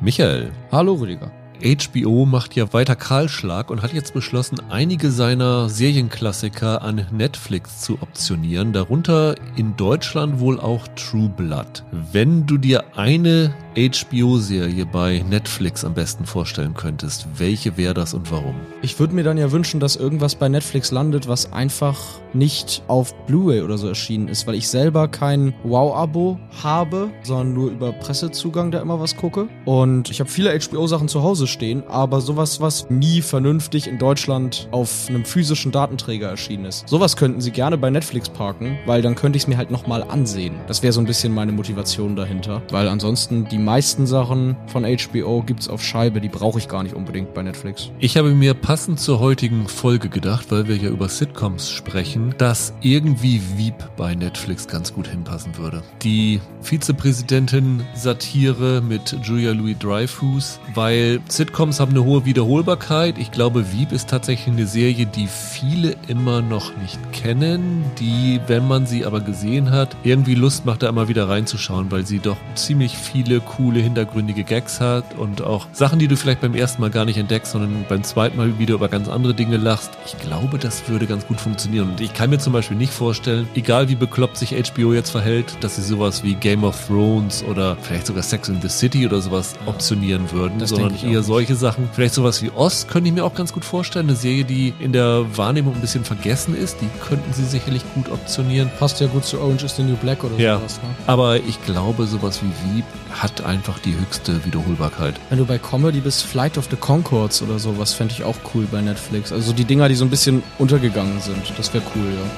Michael. Hallo Rüdiger. HBO macht ja weiter Kahlschlag und hat jetzt beschlossen, einige seiner Serienklassiker an Netflix zu optionieren, darunter in Deutschland wohl auch True Blood. Wenn du dir eine HBO-Serie bei Netflix am besten vorstellen könntest, welche wäre das und warum? Ich würde mir dann ja wünschen, dass irgendwas bei Netflix landet, was einfach nicht auf Blu-ray oder so erschienen ist, weil ich selber kein Wow-Abo habe, sondern nur über Pressezugang da immer was gucke. Und ich habe viele HBO-Sachen zu Hause stehen, aber sowas, was nie vernünftig in Deutschland auf einem physischen Datenträger erschienen ist. Sowas könnten sie gerne bei Netflix parken, weil dann könnte ich es mir halt nochmal ansehen. Das wäre so ein bisschen meine Motivation dahinter, weil ansonsten die meisten Sachen von HBO gibt's auf Scheibe, die brauche ich gar nicht unbedingt bei Netflix. Ich habe mir passend zur heutigen Folge gedacht, weil wir ja über Sitcoms sprechen, dass irgendwie Wieb bei Netflix ganz gut hinpassen würde. Die Vizepräsidentin Satire mit Julia Louis Dreyfus, weil Sitcoms haben eine hohe Wiederholbarkeit. Ich glaube, Wieb ist tatsächlich eine Serie, die viele immer noch nicht kennen, die, wenn man sie aber gesehen hat, irgendwie Lust macht, da immer wieder reinzuschauen, weil sie doch ziemlich viele coole, hintergründige Gags hat und auch Sachen, die du vielleicht beim ersten Mal gar nicht entdeckst, sondern beim zweiten Mal wieder über ganz andere Dinge lachst. Ich glaube, das würde ganz gut funktionieren. Und ich kann mir zum Beispiel nicht vorstellen, egal wie bekloppt sich HBO jetzt verhält, dass sie sowas wie Game of Thrones oder vielleicht sogar Sex in the City oder sowas optionieren würden, Das sondern eher auch solche Sachen. Vielleicht sowas wie Ost könnte ich mir auch ganz gut vorstellen. Eine Serie, die in der Wahrnehmung ein bisschen vergessen ist, die könnten sie sicherlich gut optionieren. Passt ja gut zu Orange is the New Black oder Ja. sowas. Ne? Aber ich glaube, sowas wie Wieb hat einfach die höchste Wiederholbarkeit. Wenn du bei Comedy bist, Flight of the Concords oder sowas fände ich auch cool bei Netflix. Also die Dinger, die so ein bisschen untergegangen sind. Das wäre cool, ja.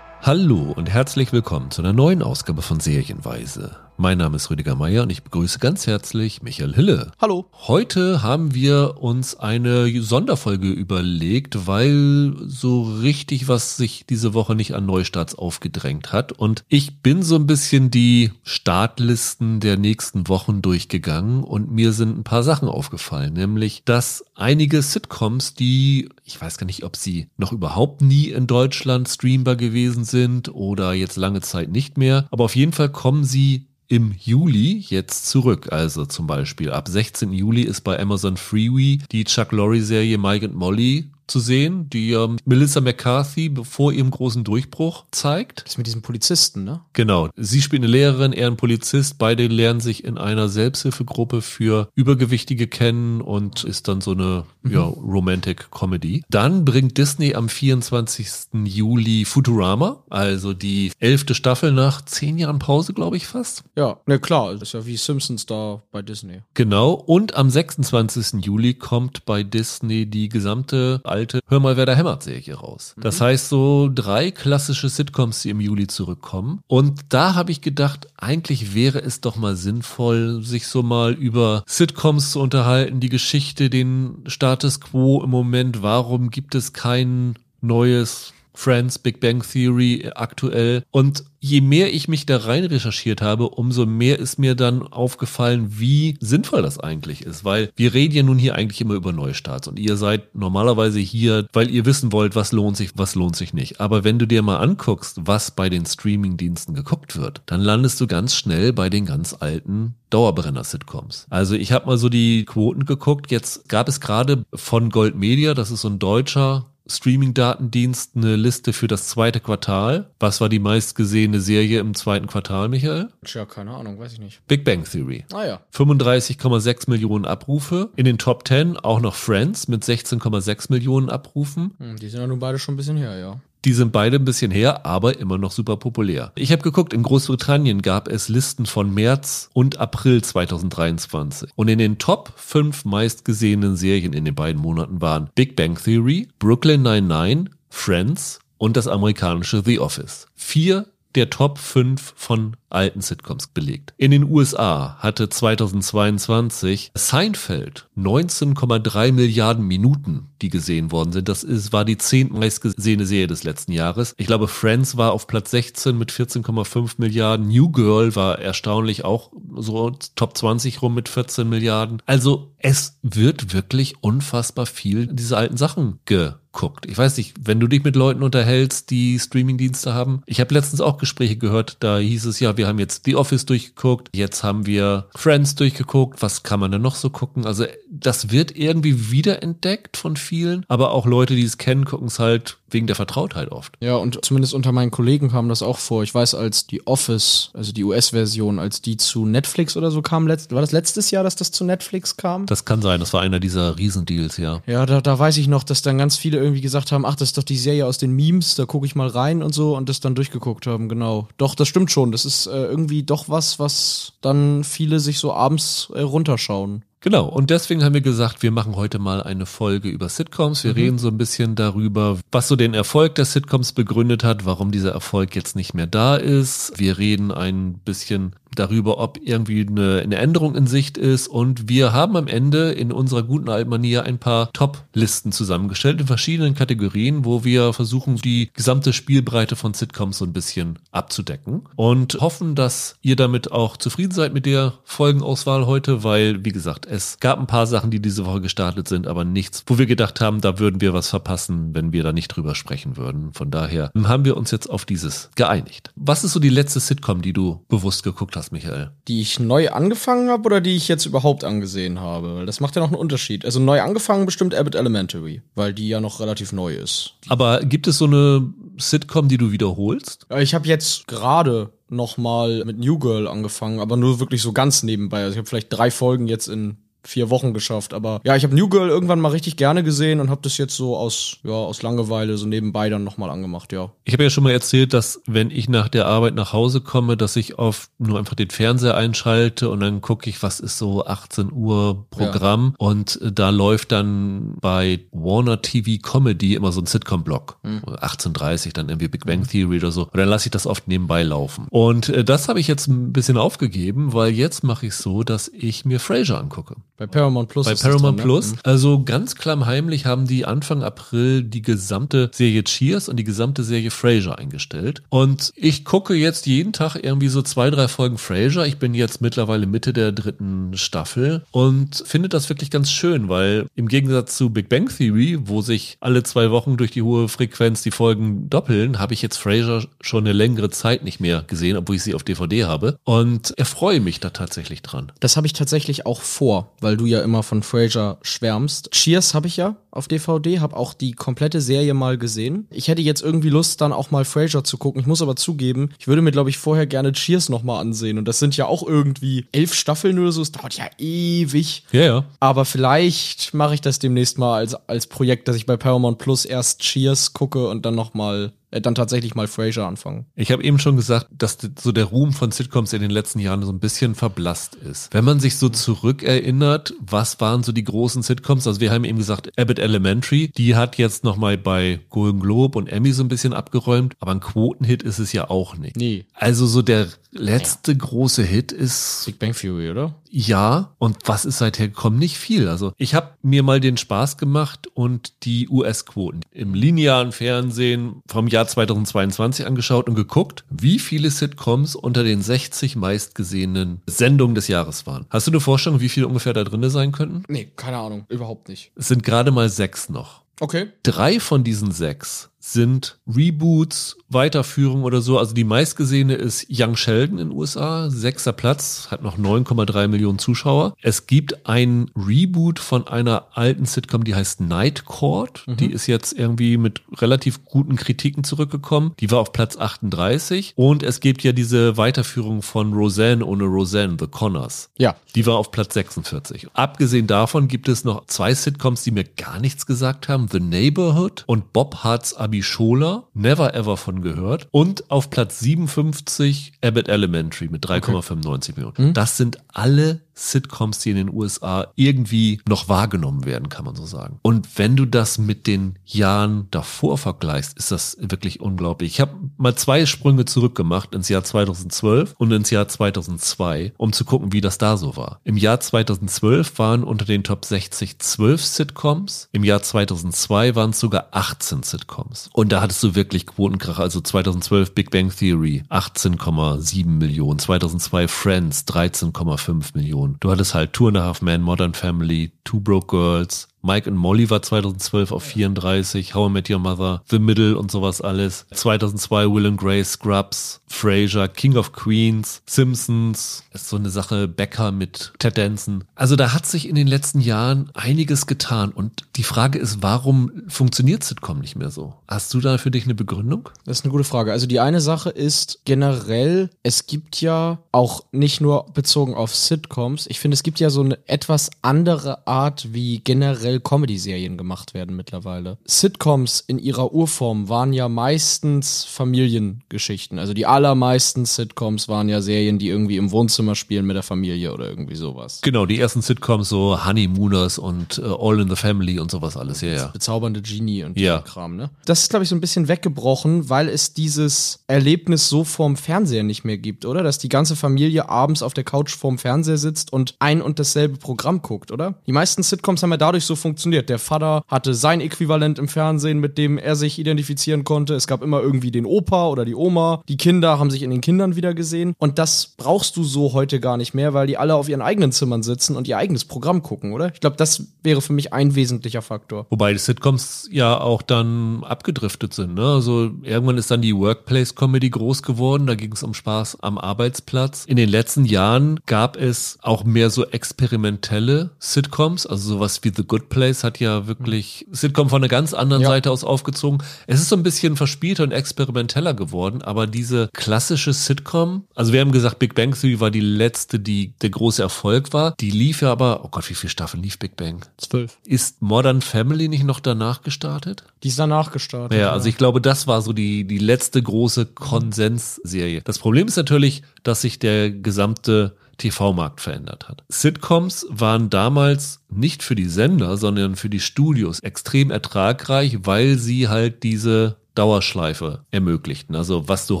Hallo und herzlich willkommen zu einer neuen Ausgabe von Serienweise. Mein Name ist Rüdiger Meier und ich begrüße ganz herzlich Michael Hille. Hallo. Heute haben wir uns eine Sonderfolge überlegt, weil so richtig was sich diese Woche nicht an Neustarts aufgedrängt hat. Und ich bin so ein bisschen die Startlisten der nächsten Wochen durchgegangen und mir sind ein paar Sachen aufgefallen, nämlich dass einige Sitcoms, die, ich weiß gar nicht, ob sie noch überhaupt nie in Deutschland streambar gewesen sind oder jetzt lange Zeit nicht mehr, aber auf jeden Fall kommen sie im Juli jetzt zurück. Also zum Beispiel ab 16. Juli ist bei Amazon Freeway die Chuck Lorre-Serie Mike and Molly zu sehen, die ähm, Melissa McCarthy vor ihrem großen Durchbruch zeigt. Das mit diesem Polizisten, ne? Genau. Sie spielt eine Lehrerin, er ein Polizist. Beide lernen sich in einer Selbsthilfegruppe für Übergewichtige kennen und ist dann so eine ja, Romantic Comedy. Dann bringt Disney am 24. Juli Futurama, also die elfte Staffel nach zehn Jahren Pause, glaube ich fast. Ja, ne klar. Das ist ja wie Simpsons da bei Disney. Genau. Und am 26. Juli kommt bei Disney die gesamte alte Hör mal, wer da hämmert Serie raus. Das heißt so drei klassische Sitcoms, die im Juli zurückkommen. Und da habe ich gedacht, eigentlich wäre es doch mal sinnvoll, sich so mal über Sitcoms zu unterhalten, die Geschichte, den Status quo im Moment. Warum gibt es kein neues Friends, Big Bang Theory aktuell. Und je mehr ich mich da rein recherchiert habe, umso mehr ist mir dann aufgefallen, wie sinnvoll das eigentlich ist. Weil wir reden ja nun hier eigentlich immer über Neustarts und ihr seid normalerweise hier, weil ihr wissen wollt, was lohnt sich, was lohnt sich nicht. Aber wenn du dir mal anguckst, was bei den Streaming-Diensten geguckt wird, dann landest du ganz schnell bei den ganz alten Dauerbrenner-Sitcoms. Also ich habe mal so die Quoten geguckt. Jetzt gab es gerade von Gold Media, das ist so ein deutscher Streaming-Datendienst eine Liste für das zweite Quartal. Was war die meistgesehene Serie im zweiten Quartal, Michael? Tja, keine Ahnung, weiß ich nicht. Big Bang Theory. Ah ja. 35,6 Millionen Abrufe. In den Top 10 auch noch Friends mit 16,6 Millionen Abrufen. Hm, die sind ja nun beide schon ein bisschen her, ja. Die sind beide ein bisschen her, aber immer noch super populär. Ich habe geguckt, in Großbritannien gab es Listen von März und April 2023. Und in den Top 5 meistgesehenen Serien in den beiden Monaten waren Big Bang Theory, Brooklyn 99, Friends und das amerikanische The Office. Vier der Top 5 von alten Sitcoms belegt. In den USA hatte 2022 Seinfeld 19,3 Milliarden Minuten, die gesehen worden sind. Das ist, war die zehntmeist gesehene Serie des letzten Jahres. Ich glaube, Friends war auf Platz 16 mit 14,5 Milliarden. New Girl war erstaunlich auch so Top 20 rum mit 14 Milliarden. Also es wird wirklich unfassbar viel diese alten Sachen ge guckt. Ich weiß nicht, wenn du dich mit Leuten unterhältst, die Streamingdienste haben. Ich habe letztens auch Gespräche gehört, da hieß es ja, wir haben jetzt The Office durchgeguckt, jetzt haben wir Friends durchgeguckt, was kann man denn noch so gucken? Also das wird irgendwie wiederentdeckt von vielen, aber auch Leute, die es kennen, gucken es halt wegen der Vertrautheit oft. Ja, und zumindest unter meinen Kollegen kam das auch vor. Ich weiß, als die Office, also die US-Version, als die zu Netflix oder so kam, letzt, war das letztes Jahr, dass das zu Netflix kam? Das kann sein, das war einer dieser Riesendeals, ja. Ja, da, da weiß ich noch, dass dann ganz viele irgendwie gesagt haben, ach, das ist doch die Serie aus den Memes, da gucke ich mal rein und so und das dann durchgeguckt haben, genau. Doch, das stimmt schon. Das ist äh, irgendwie doch was, was dann viele sich so abends äh, runterschauen. Genau, und deswegen haben wir gesagt, wir machen heute mal eine Folge über Sitcoms. Wir mhm. reden so ein bisschen darüber, was so den Erfolg der Sitcoms begründet hat, warum dieser Erfolg jetzt nicht mehr da ist. Wir reden ein bisschen darüber, ob irgendwie eine, eine Änderung in Sicht ist. Und wir haben am Ende in unserer guten alten ein paar Top-Listen zusammengestellt in verschiedenen Kategorien, wo wir versuchen, die gesamte Spielbreite von Sitcoms so ein bisschen abzudecken und hoffen, dass ihr damit auch zufrieden seid mit der Folgenauswahl heute, weil, wie gesagt, es gab ein paar Sachen, die diese Woche gestartet sind, aber nichts, wo wir gedacht haben, da würden wir was verpassen, wenn wir da nicht drüber sprechen würden. Von daher haben wir uns jetzt auf dieses geeinigt. Was ist so die letzte Sitcom, die du bewusst geguckt hast? Hast, Michael? Die ich neu angefangen habe oder die ich jetzt überhaupt angesehen habe? Das macht ja noch einen Unterschied. Also neu angefangen bestimmt Abbott Elementary, weil die ja noch relativ neu ist. Aber gibt es so eine Sitcom, die du wiederholst? Ich habe jetzt gerade noch mal mit New Girl angefangen, aber nur wirklich so ganz nebenbei. Also ich habe vielleicht drei Folgen jetzt in vier Wochen geschafft. Aber ja, ich habe New Girl irgendwann mal richtig gerne gesehen und habe das jetzt so aus, ja, aus Langeweile so nebenbei dann nochmal angemacht, ja. Ich habe ja schon mal erzählt, dass wenn ich nach der Arbeit nach Hause komme, dass ich oft nur einfach den Fernseher einschalte und dann gucke ich, was ist so 18 Uhr Programm ja. und da läuft dann bei Warner TV Comedy immer so ein Sitcom-Block. Mhm. 18.30 dann irgendwie Big Bang Theory oder so. Und dann lasse ich das oft nebenbei laufen. Und äh, das habe ich jetzt ein bisschen aufgegeben, weil jetzt mache ich so, dass ich mir Frasier angucke. Bei Paramount Plus. Bei Paramount drin, ne? Plus. Ne? Also ganz klammheimlich haben die Anfang April die gesamte Serie Cheers und die gesamte Serie Frasier eingestellt. Und ich gucke jetzt jeden Tag irgendwie so zwei, drei Folgen Frasier. Ich bin jetzt mittlerweile Mitte der dritten Staffel und finde das wirklich ganz schön, weil im Gegensatz zu Big Bang Theory, wo sich alle zwei Wochen durch die hohe Frequenz die Folgen doppeln, habe ich jetzt Frasier schon eine längere Zeit nicht mehr gesehen, obwohl ich sie auf DVD habe. Und erfreue mich da tatsächlich dran. Das habe ich tatsächlich auch vor weil du ja immer von Frasier schwärmst. Cheers habe ich ja auf DVD, habe auch die komplette Serie mal gesehen. Ich hätte jetzt irgendwie Lust, dann auch mal Frasier zu gucken. Ich muss aber zugeben, ich würde mir, glaube ich, vorher gerne Cheers nochmal ansehen. Und das sind ja auch irgendwie elf Staffeln oder so. Es dauert ja ewig. Ja, ja. Aber vielleicht mache ich das demnächst mal als, als Projekt, dass ich bei Paramount Plus erst Cheers gucke und dann nochmal äh, dann tatsächlich mal Frasier anfangen. Ich habe eben schon gesagt, dass so der Ruhm von Sitcoms in den letzten Jahren so ein bisschen verblasst ist. Wenn man sich so zurückerinnert, was waren so die großen Sitcoms? Also wir haben eben gesagt, Abbott Elementary, die hat jetzt nochmal bei Golden Globe und Emmy so ein bisschen abgeräumt, aber ein Quotenhit ist es ja auch nicht. Nee. Also so der letzte große Hit ist Big Bang Theory, oder? Ja, und was ist seither gekommen? Nicht viel. Also ich habe mir mal den Spaß gemacht und die US-Quoten im linearen Fernsehen vom Jahr 2022 angeschaut und geguckt, wie viele Sitcoms unter den 60 meistgesehenen Sendungen des Jahres waren. Hast du eine Vorstellung, wie viele ungefähr da drin sein könnten? Nee, keine Ahnung, überhaupt nicht. Es sind gerade mal sechs noch. Okay. Drei von diesen sechs sind Reboots, Weiterführung oder so. Also die meistgesehene ist Young Sheldon in den USA, sechster Platz, hat noch 9,3 Millionen Zuschauer. Es gibt ein Reboot von einer alten Sitcom, die heißt Night Court. Mhm. Die ist jetzt irgendwie mit relativ guten Kritiken zurückgekommen. Die war auf Platz 38. Und es gibt ja diese Weiterführung von Roseanne ohne Roseanne, The Connors. Ja. Die war auf Platz 46. Abgesehen davon gibt es noch zwei Sitcoms, die mir gar nichts gesagt haben. The Neighborhood und Bob Hart's Abi Abishola, Never Ever von gehört. Und auf Platz 57 Abbott Elementary mit 3,95 okay. Millionen. Mhm. Das sind alle Sitcoms, die in den USA irgendwie noch wahrgenommen werden, kann man so sagen. Und wenn du das mit den Jahren davor vergleichst, ist das wirklich unglaublich. Ich habe mal zwei Sprünge zurückgemacht ins Jahr 2012 und ins Jahr 2002, um zu gucken, wie das da so war. Im Jahr 2012 waren unter den Top 60 12 Sitcoms. Im Jahr 2002 waren es sogar 18 Sitcoms. Und da hattest du wirklich Quotenkracher. Also 2012 Big Bang Theory 18,7 Millionen. 2002 Friends 13,5 Millionen. Du hattest halt Two and a Half Men, Modern Family, Two Broke Girls, Mike and Molly war 2012 auf 34, How I Met Your Mother, The Middle und sowas alles. 2002 Will and Grace, Scrubs, Frasier, King of Queens, Simpsons, ist so eine Sache, Becker mit Ted Danson. Also da hat sich in den letzten Jahren einiges getan und die Frage ist, warum funktioniert Sitcom nicht mehr so? Hast du da für dich eine Begründung? Das ist eine gute Frage. Also die eine Sache ist generell, es gibt ja auch nicht nur bezogen auf Sitcoms, ich finde, es gibt ja so eine etwas andere Art, wie generell Comedy-Serien gemacht werden mittlerweile. Sitcoms in ihrer Urform waren ja meistens Familiengeschichten. Also die allermeisten Sitcoms waren ja Serien, die irgendwie im Wohnzimmer spielen mit der Familie oder irgendwie sowas. Genau, die ersten Sitcoms so Honeymooners und uh, All in the Family und sowas alles, ja, ja. Bezaubernde Genie und ja. Kram, ne? Das ist, glaube ich, so ein bisschen weggebrochen, weil es dieses Erlebnis so vorm Fernseher nicht mehr gibt, oder? Dass die ganze Familie abends auf der Couch vorm Fernseher sitzt und ein und dasselbe Programm guckt, oder? Die meisten Sitcoms haben ja dadurch so funktioniert. Der Vater hatte sein Äquivalent im Fernsehen, mit dem er sich identifizieren konnte. Es gab immer irgendwie den Opa oder die Oma. Die Kinder haben sich in den Kindern wieder gesehen. Und das brauchst du so heute gar nicht mehr, weil die alle auf ihren eigenen Zimmern sitzen und ihr eigenes Programm gucken, oder? Ich glaube, das wäre für mich ein wesentlicher Faktor. Wobei die Sitcoms ja auch dann abgedriftet sind. Ne? Also irgendwann ist dann die Workplace-Comedy groß geworden. Da ging es um Spaß am Arbeitsplatz. In den letzten Jahren gab es auch mehr so experimentelle Sitcoms. Also sowas wie The Good Place hat ja wirklich Sitcom von einer ganz anderen Ja. Seite aus aufgezogen. Es ist so ein bisschen verspielter und experimenteller geworden, aber diese klassische Sitcom, also wir haben gesagt, Big Bang Theory war die letzte, die der große Erfolg war. Die lief ja aber, oh Gott, wie viele Staffeln lief Big Bang? Zwölf. Ist Modern Family nicht noch danach gestartet? Die ist danach gestartet. Ja, also ich glaube, das war so die, die letzte große Konsensserie. Das Problem ist natürlich, dass sich der gesamte TV-Markt verändert hat. Sitcoms waren damals nicht für die Sender, sondern für die Studios extrem ertragreich, weil sie halt diese Dauerschleife ermöglichten. Also was du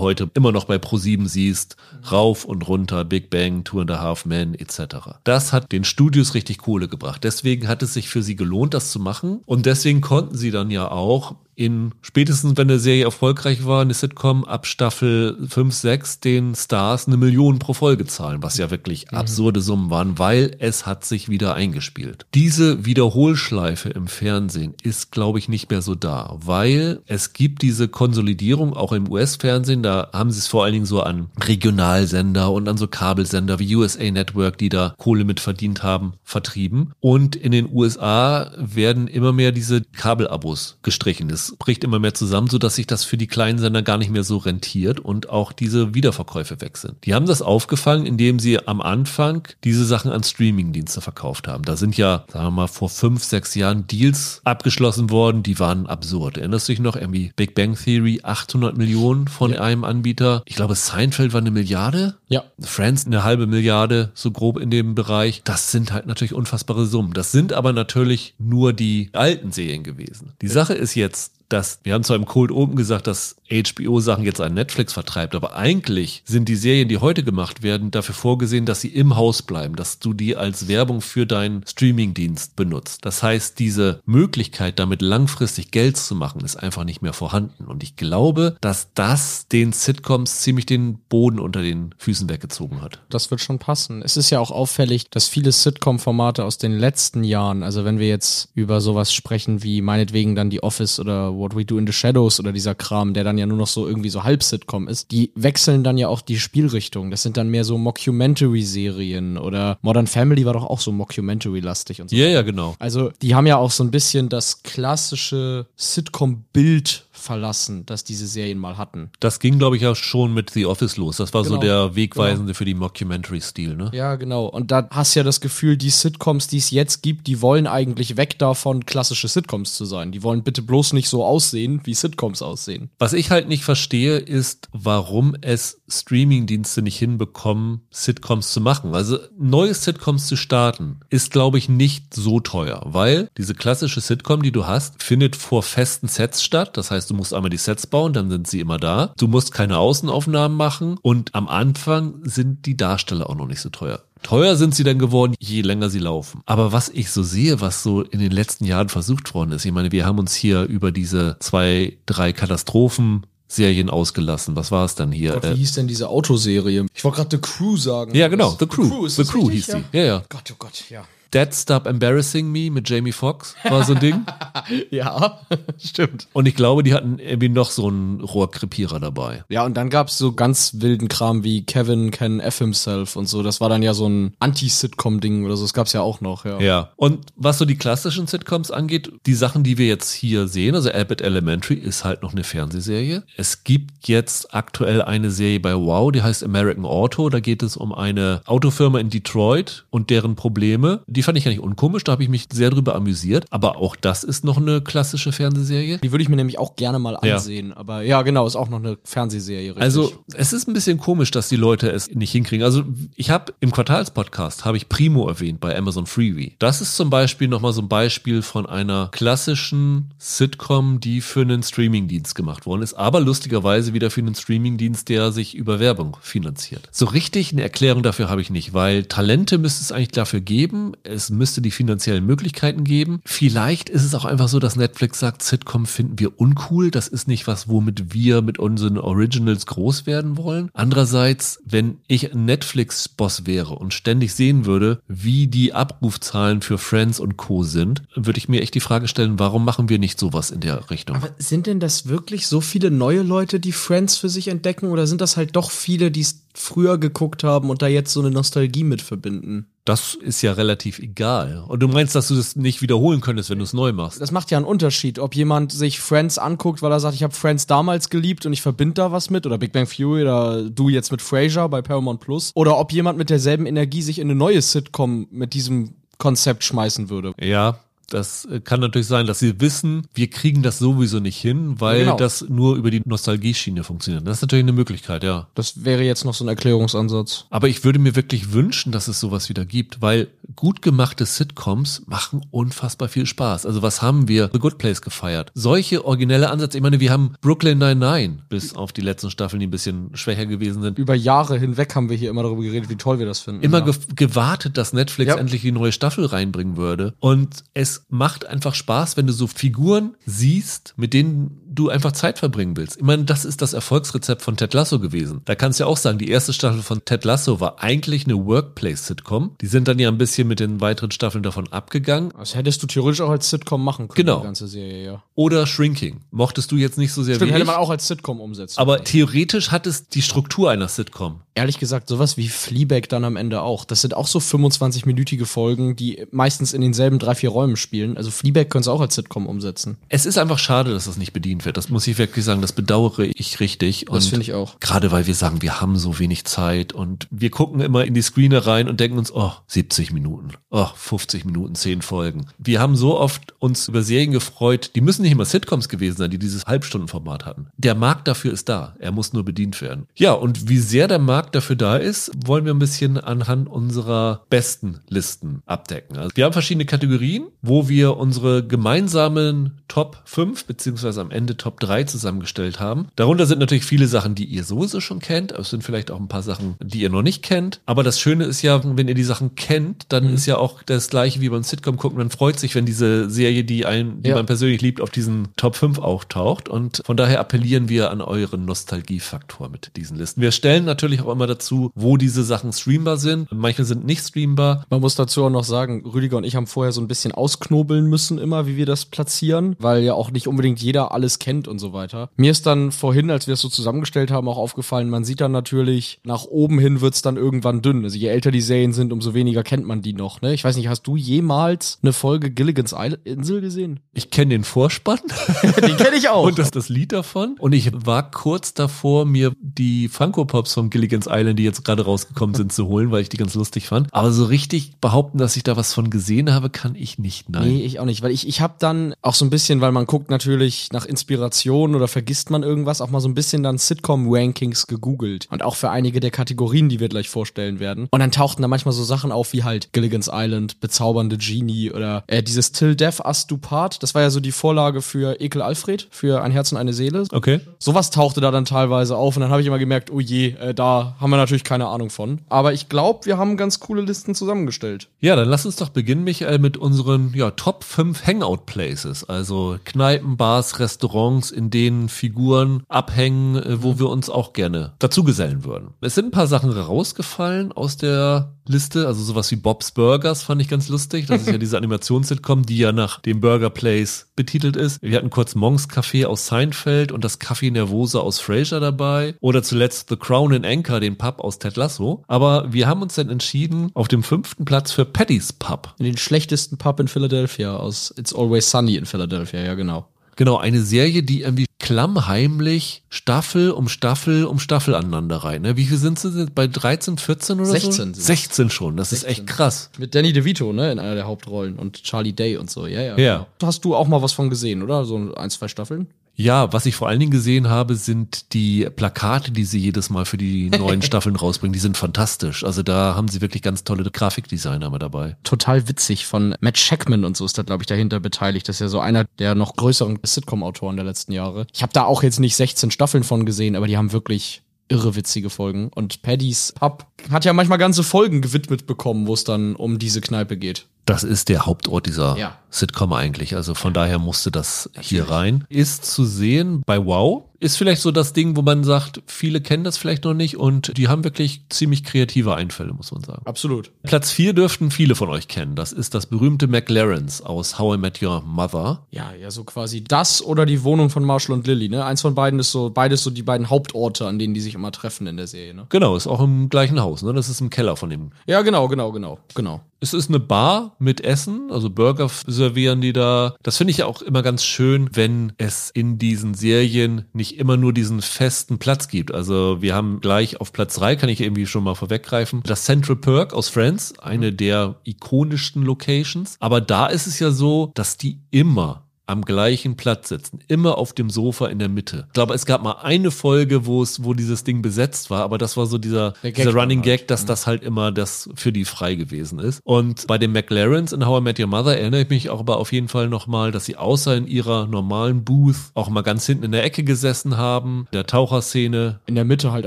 heute immer noch bei ProSieben siehst, rauf und runter, Big Bang, Two and a Half Men etc. Das hat den Studios richtig Kohle gebracht. Deswegen hat es sich für sie gelohnt, das zu machen. Und deswegen konnten sie dann ja auch in spätestens, wenn eine Serie erfolgreich war, eine Sitcom ab Staffel 5, 6 den Stars eine Million pro Folge zahlen, was ja wirklich absurde Summen waren, weil es hat sich wieder eingespielt. Diese Wiederholschleife im Fernsehen ist, glaube ich, nicht mehr so da, weil es gibt diese Konsolidierung auch im US-Fernsehen, da haben sie es vor allen Dingen so an Regionalsender und an so Kabelsender wie USA Network, die da Kohle mit verdient haben, vertrieben. Und in den USA werden immer mehr diese Kabelabos gestrichen. Es bricht immer mehr zusammen, so dass sich das für die kleinen Sender gar nicht mehr so rentiert und auch diese Wiederverkäufe weg sind. Die haben das aufgefangen, indem sie am Anfang diese Sachen an Streamingdienste verkauft haben. Da sind ja, sagen wir mal, vor fünf, sechs Jahren Deals abgeschlossen worden, die waren absurd. Erinnerst du dich noch? Irgendwie Big Bang Theory, 800 Millionen von einem Anbieter. Ich glaube, Seinfeld war eine Milliarde. Ja. Friends eine halbe Milliarde, so grob in dem Bereich. Das sind halt natürlich unfassbare Summen. Das sind aber natürlich nur die alten Serien gewesen. Die Sache ist jetzt, dass, wir haben zwar im Cold Open gesagt, dass HBO Sachen jetzt an Netflix vertreibt, aber eigentlich sind die Serien, die heute gemacht werden, dafür vorgesehen, dass sie im Haus bleiben, dass du die als Werbung für deinen Streamingdienst benutzt. Das heißt, diese Möglichkeit, damit langfristig Geld zu machen, ist einfach nicht mehr vorhanden. Und ich glaube, dass das den Sitcoms ziemlich den Boden unter den Füßen weggezogen hat. Das wird schon passen. Es ist ja auch auffällig, dass viele Sitcom-Formate aus den letzten Jahren, also wenn wir jetzt über sowas sprechen wie meinetwegen dann The Office oder What We Do in the Shadows oder dieser Kram, der dann ja nur noch so irgendwie so halb Sitcom ist, die wechseln dann ja auch die Spielrichtung. Das sind dann mehr so Mockumentary-Serien oder Modern Family war doch auch so Mockumentary-lastig und so. Ja, ja, genau. Also, die haben ja auch so ein bisschen das klassische Sitcom-Bild verlassen, das diese Serien mal hatten. Das ging, glaube ich, auch schon mit The Office los. Das war so Genau. der Wegweisende für die Mockumentary-Stil, ne? Ja, genau. Und da hast du ja das Gefühl, die Sitcoms, die es jetzt gibt, die wollen eigentlich weg davon, klassische Sitcoms zu sein. Die wollen bitte bloß nicht so aussehen, wie Sitcoms aussehen. Was ich halt nicht verstehe, ist, warum es Streamingdienste nicht hinbekommen, Sitcoms zu machen. Also neue Sitcoms zu starten, ist, glaube ich, nicht so teuer, weil diese klassische Sitcom, die du hast, findet vor festen Sets statt. Das heißt, du musst einmal die Sets bauen, dann sind sie immer da. Du musst keine Außenaufnahmen machen und am Anfang sind die Darsteller auch noch nicht so teuer. Teuer sind sie dann geworden, je länger sie laufen. Aber was ich so sehe, was so in den letzten Jahren versucht worden ist, ich meine, wir haben uns hier über diese zwei, drei Katastrophen Serien ausgelassen. Was war es dann hier? Gott, Äh, wie hieß denn diese Autoserie? Ich wollte gerade The Crew sagen. ja, genau, The Crew. ist The Crew richtig? hieß sie. Ja, ja. Gott, oh Gott, ja. Dead Stop Embarrassing Me mit Jamie Foxx war so ein Ding. ja, stimmt. Und ich glaube, die hatten irgendwie noch so einen Rohrkrepierer dabei. Ja, und dann gab's so ganz wilden Kram wie Kevin Can F Himself und so. Das war dann ja so ein Anti-Sitcom-Ding oder so. Das gab's ja auch noch, ja. Ja. Und was so die klassischen Sitcoms angeht, die Sachen, die wir jetzt hier sehen, also Abbott Elementary ist halt noch eine Fernsehserie. Es gibt jetzt aktuell eine Serie bei Wow, die heißt American Auto. Da geht es um eine Autofirma in Detroit und deren Probleme. Die fand ich gar nicht unkomisch, da habe ich mich sehr drüber amüsiert. Aber auch das ist noch eine klassische Fernsehserie. Die würde ich mir nämlich auch gerne mal Ja. ansehen. Aber ja, genau, ist auch noch eine Fernsehserie. Richtig. Also es ist ein bisschen komisch, dass die Leute es nicht hinkriegen. Also ich habe im Quartalspodcast habe ich Primo erwähnt bei Amazon Freebie. Das ist zum Beispiel nochmal so ein Beispiel von einer klassischen Sitcom, die für einen Streamingdienst gemacht worden ist, aber lustigerweise wieder für einen Streamingdienst, der sich über Werbung finanziert. So richtig eine Erklärung dafür habe ich nicht, weil Talente müsste es eigentlich dafür geben. Es müsste die finanziellen Möglichkeiten geben. Vielleicht ist es auch einfach so, dass Netflix sagt, Sitcom finden wir uncool. Das ist nicht was, womit wir mit unseren Originals groß werden wollen. Andererseits, wenn ich Netflix-Boss wäre und ständig sehen würde, wie die Abrufzahlen für Friends und Co. sind, würde ich mir echt die Frage stellen, warum machen wir nicht sowas in der Richtung? Aber sind denn das wirklich so viele neue Leute, die Friends für sich entdecken? Oder sind das halt doch viele, die es früher geguckt haben und da jetzt so eine Nostalgie mit verbinden? Das ist ja relativ egal. Und du meinst, dass du das nicht wiederholen könntest, wenn du es neu machst? Das macht ja einen Unterschied, ob jemand sich Friends anguckt, weil er sagt, ich habe Friends damals geliebt und ich verbinde da was mit, oder Big Bang Theory oder du jetzt mit Frasier bei Paramount Plus, oder ob jemand mit derselben Energie sich in eine neue Sitcom mit diesem Konzept schmeißen würde. Ja, das äh, kann natürlich sein, dass sie wissen, wir kriegen das sowieso nicht hin, weil Genau. das nur über die Nostalgieschiene funktioniert. Das ist natürlich eine Möglichkeit, ja. Das wäre jetzt noch so ein Erklärungsansatz. Aber ich würde mir wirklich wünschen, dass es sowas wieder gibt, weil gut gemachte Sitcoms machen unfassbar viel Spaß. Also was haben wir The Good Place gefeiert? Solche originelle Ansätze. Ich meine, wir haben Brooklyn Nine-Nine, bis auf die letzten Staffeln, die ein bisschen schwächer gewesen sind. Über Jahre hinweg haben wir hier immer darüber geredet, wie toll wir das finden. Immer ja. ge gewartet, dass Netflix Ja. endlich die neue Staffel reinbringen würde. Und es macht einfach Spaß, wenn du so Figuren siehst, mit denen du einfach Zeit verbringen willst. Ich meine, das ist das Erfolgsrezept von Ted Lasso gewesen. Da kannst du ja auch sagen, die erste Staffel von Ted Lasso war eigentlich eine Workplace-Sitcom. Die sind dann ja ein bisschen mit den weiteren Staffeln davon abgegangen. Das hättest du theoretisch auch als Sitcom machen können, Genau. die ganze Serie, ja. Oder Shrinking. Mochtest du jetzt nicht so sehr Stimmt, wie hätte ich. man auch als Sitcom umsetzen. Aber theoretisch hat es die Struktur einer Sitcom. ehrlich gesagt, sowas wie Fleabag dann am Ende auch. Das sind auch so 25-minütige Folgen, die meistens in denselben drei, vier Räumen spielen. Also Fleabag können sie auch als Sitcom umsetzen. Es ist einfach schade, dass das nicht bedient wird. Das muss ich wirklich sagen. Das bedauere ich richtig. Das finde ich auch. Gerade weil wir sagen, wir haben so wenig Zeit und wir gucken immer in die Screener rein und denken uns, oh, 70 Minuten, oh, 50 Minuten, 10 Folgen. Wir haben so oft uns über Serien gefreut, die müssen nicht immer Sitcoms gewesen sein, die dieses Halbstundenformat hatten. Der Markt dafür ist da. Er muss nur bedient werden. Ja, und wie sehr der Markt dafür da ist, wollen wir ein bisschen anhand unserer besten Listen abdecken. Also wir haben verschiedene Kategorien, wo wir unsere gemeinsamen Top 5 beziehungsweise am Ende Top 3 zusammengestellt haben. Darunter sind natürlich viele Sachen, die ihr sowieso schon kennt. Es sind vielleicht auch ein paar Sachen, die ihr noch nicht kennt. Aber das Schöne ist ja, wenn ihr die Sachen kennt, dann Mhm. ist ja auch das gleiche wie beim Sitcom gucken. Man freut sich, wenn diese Serie, die ein, die Ja. man persönlich liebt, auf diesen Top 5 auftaucht. Und von daher appellieren wir an euren Nostalgiefaktor mit diesen Listen. Wir stellen natürlich auch immer dazu, wo diese Sachen streambar sind. Manche sind nicht streambar. Man muss dazu auch noch sagen, Rüdiger und ich haben vorher so ein bisschen ausknobeln müssen immer, wie wir das platzieren, weil ja auch nicht unbedingt jeder alles kennt und so weiter. Mir ist dann vorhin, als wir es so zusammengestellt haben, auch aufgefallen, man sieht dann natürlich, nach oben hin wird's dann irgendwann dünn. Also je älter die Serien sind, umso weniger kennt man die noch. Ne? Ich weiß nicht, hast du jemals eine Folge Gilligan's Insel gesehen? Ich kenne den Vorspann. Den kenne ich auch. Und das, das Lied davon. Und ich war kurz davor, mir die Funko Pops von Gilligan's Island, die jetzt gerade rausgekommen sind, zu holen, weil ich die ganz lustig fand. Aber so richtig behaupten, dass ich da was von gesehen habe, kann ich nicht. Nein. Nee, ich auch nicht, weil ich, ich habe dann auch so ein bisschen, weil man guckt natürlich nach Inspiration oder vergisst man irgendwas, auch mal so ein bisschen dann Sitcom-Rankings gegoogelt. Und auch für einige der Kategorien, die wir gleich vorstellen werden. Und dann tauchten da manchmal so Sachen auf wie halt Gilligan's Island, Bezaubernde Genie oder äh, dieses Till Death Us Du Part. Das war ja so die Vorlage für Ekel Alfred, für Ein Herz und eine Seele. Okay. Sowas tauchte da dann teilweise auf und dann habe ich immer gemerkt, oh je, äh, da haben wir natürlich keine Ahnung von. Aber ich glaube, wir haben ganz coole Listen zusammengestellt. Ja, dann lass uns doch beginnen, Michael, mit unseren ja, Top 5 Hangout Places. Also Kneipen, Bars, Restaurants Restaurants, in denen Figuren abhängen, äh, wo wir uns auch gerne dazugesellen würden. Es sind ein paar Sachen rausgefallen aus der Liste, also sowas wie Bob's Burgers fand ich ganz lustig. Das ist ja diese Animations-Sitcom, die ja nach dem Burger Place betitelt ist. Wir hatten kurz Monks Café aus Seinfeld und das Café Nervose aus Frasier dabei. Oder zuletzt The Crown and Anchor, den Pub aus Ted Lasso. Aber wir haben uns dann entschieden auf dem fünften Platz für Paddy's Pub. In den schlechtesten Pub in Philadelphia aus It's Always Sunny in Philadelphia, ja genau. Genau, eine Serie, die irgendwie klammheimlich Staffel um Staffel um Staffel aneinander rein. Ne? Wie viel sind sie? Bei 13, 14 oder 16 so? sind es. 16 schon, das ist 16. echt krass. Mit Danny DeVito, ne, in einer der Hauptrollen und Charlie Day und so, ja, ja. Ja. genau. Hast du auch mal was von gesehen, oder? So ein, zwei Staffeln? Ja, was ich vor allen Dingen gesehen habe, sind die Plakate, die sie jedes Mal für die neuen Staffeln rausbringen. Die sind fantastisch. Also da haben sie wirklich ganz tolle Grafikdesigner mit dabei. Total witzig. Von Matt Shackman und so ist da, glaube ich, dahinter beteiligt. Das ist ja so einer der noch größeren Sitcom-Autoren der letzten Jahre. Ich habe da auch jetzt nicht 16 Staffeln von gesehen, aber die haben wirklich irre witzige Folgen. Und Paddy's Pub hat ja manchmal ganze Folgen gewidmet bekommen, wo es dann um diese Kneipe geht. Das ist der Hauptort dieser Ja. Sitcom eigentlich. Also von daher musste das hier rein. Ist zu sehen bei Wow. Ist vielleicht so das Ding, wo man sagt, viele kennen das vielleicht noch nicht und die haben wirklich ziemlich kreative Einfälle, muss man sagen. Absolut. Platz vier dürften viele von euch kennen. Das ist das berühmte McLaren's aus How I Met Your Mother. Ja, ja, so quasi das oder die Wohnung von Marshall und Lily, ne? Eins von beiden ist so, beides so die beiden Hauptorte, an denen die sich immer treffen in der Serie, ne? Genau, ist auch im gleichen Haus. Ne? Das ist im Keller von dem Ja, genau, genau, genau, genau. Es ist eine Bar mit Essen, also Burger servieren die da. Das finde ich ja auch immer ganz schön, wenn es in diesen Serien nicht immer nur diesen festen Platz gibt. Also wir haben gleich auf Platz drei, kann ich irgendwie schon mal vorweggreifen, das Central Perk aus Friends, eine der ikonischsten Locations. Aber da ist es ja so, dass die immer am gleichen Platz sitzen, immer auf dem Sofa in der Mitte. Ich glaube, es gab mal eine Folge, wo es, wo dieses Ding besetzt war, aber das war so dieser, dieser Running halt. Gag, dass das halt immer das für die frei gewesen ist. Und bei den McLarens in How I Met Your Mother erinnere ich mich auch aber auf jeden Fall nochmal, dass sie außer in ihrer normalen Booth auch mal ganz hinten in der Ecke gesessen haben, der Taucherszene. In der Mitte halt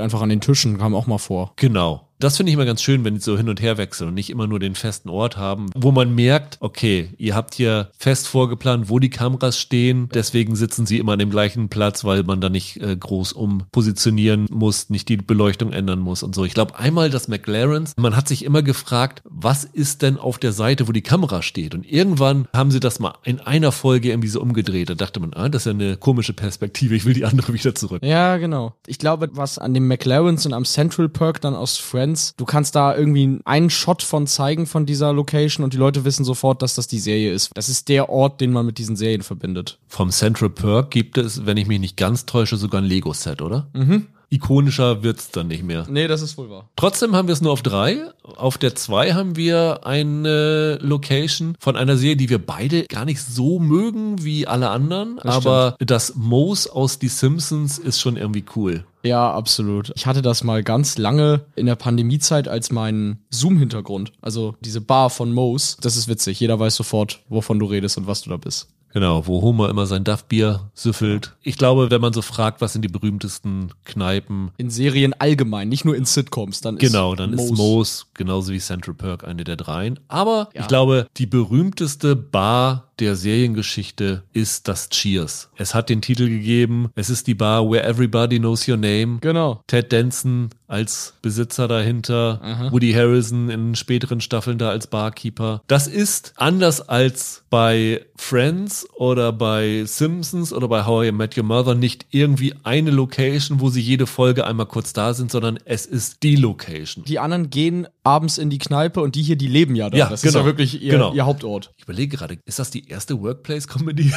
einfach an den Tischen, kam auch mal vor. Genau. Das finde ich immer ganz schön, wenn die so hin und her wechseln und nicht immer nur den festen Ort haben, wo man merkt, okay, ihr habt hier fest vorgeplant, wo die Kameras stehen, deswegen sitzen sie immer an dem gleichen Platz, weil man da nicht äh, groß umpositionieren muss, nicht die Beleuchtung ändern muss und so. Ich glaube, einmal das McLarens, man hat sich immer gefragt, was ist denn auf der Seite, wo die Kamera steht? Und irgendwann haben sie das mal in einer Folge irgendwie so umgedreht. Da dachte man, ah, das ist ja eine komische Perspektive, ich will die andere wieder zurück. Ja, genau. Ich glaube, was an dem McLarens und am Central Perk dann aus Friends, du kannst da irgendwie einen Shot von zeigen von dieser Location und die Leute wissen sofort, dass das die Serie ist. Das ist der Ort, den man mit diesen Serien verbindet. Vom Central Perk gibt es, wenn ich mich nicht ganz täusche, sogar ein Lego-Set, oder? Mhm. Ikonischer wird's dann nicht mehr. Nee, das ist wohl wahr. Trotzdem haben wir es nur auf drei. Auf der zwei haben wir eine Location von einer Serie, die wir beide gar nicht so mögen wie alle anderen. aber das Moos aus Die Simpsons ist schon irgendwie cool. Ja, absolut. Ich hatte das mal ganz lange in der Pandemiezeit als meinen Zoom-Hintergrund. Also diese Bar von Moe's. Das ist witzig. Jeder weiß sofort, wovon du redest und was du da bist. Genau, wo Homer immer sein Duff-Bier süffelt. Ich glaube, wenn man so fragt, was sind die berühmtesten Kneipen, In Serien allgemein, nicht nur in Sitcoms. Dann Genau, ist dann ist Moe's. Moos genauso wie Central Perk eine der dreien. Aber Ja. ich glaube, die berühmteste Bar der Seriengeschichte ist das Cheers. Es hat den Titel gegeben. Es ist die Bar Where Everybody Knows Your Name. Genau. Ted Danson als Besitzer dahinter, Aha. Woody Harrelson in späteren Staffeln da als Barkeeper. Das ist anders als bei Friends oder bei Simpsons oder bei How I Met Your Mother nicht irgendwie eine Location, wo sie jede Folge einmal kurz da sind, sondern es ist die Location. Die anderen gehen abends in die Kneipe und die hier, die leben ja da. Ja, das ist genau. ja wirklich ihr, Genau. ihr Hauptort. Ich überlege gerade, ist das die erste Workplace-Comedy?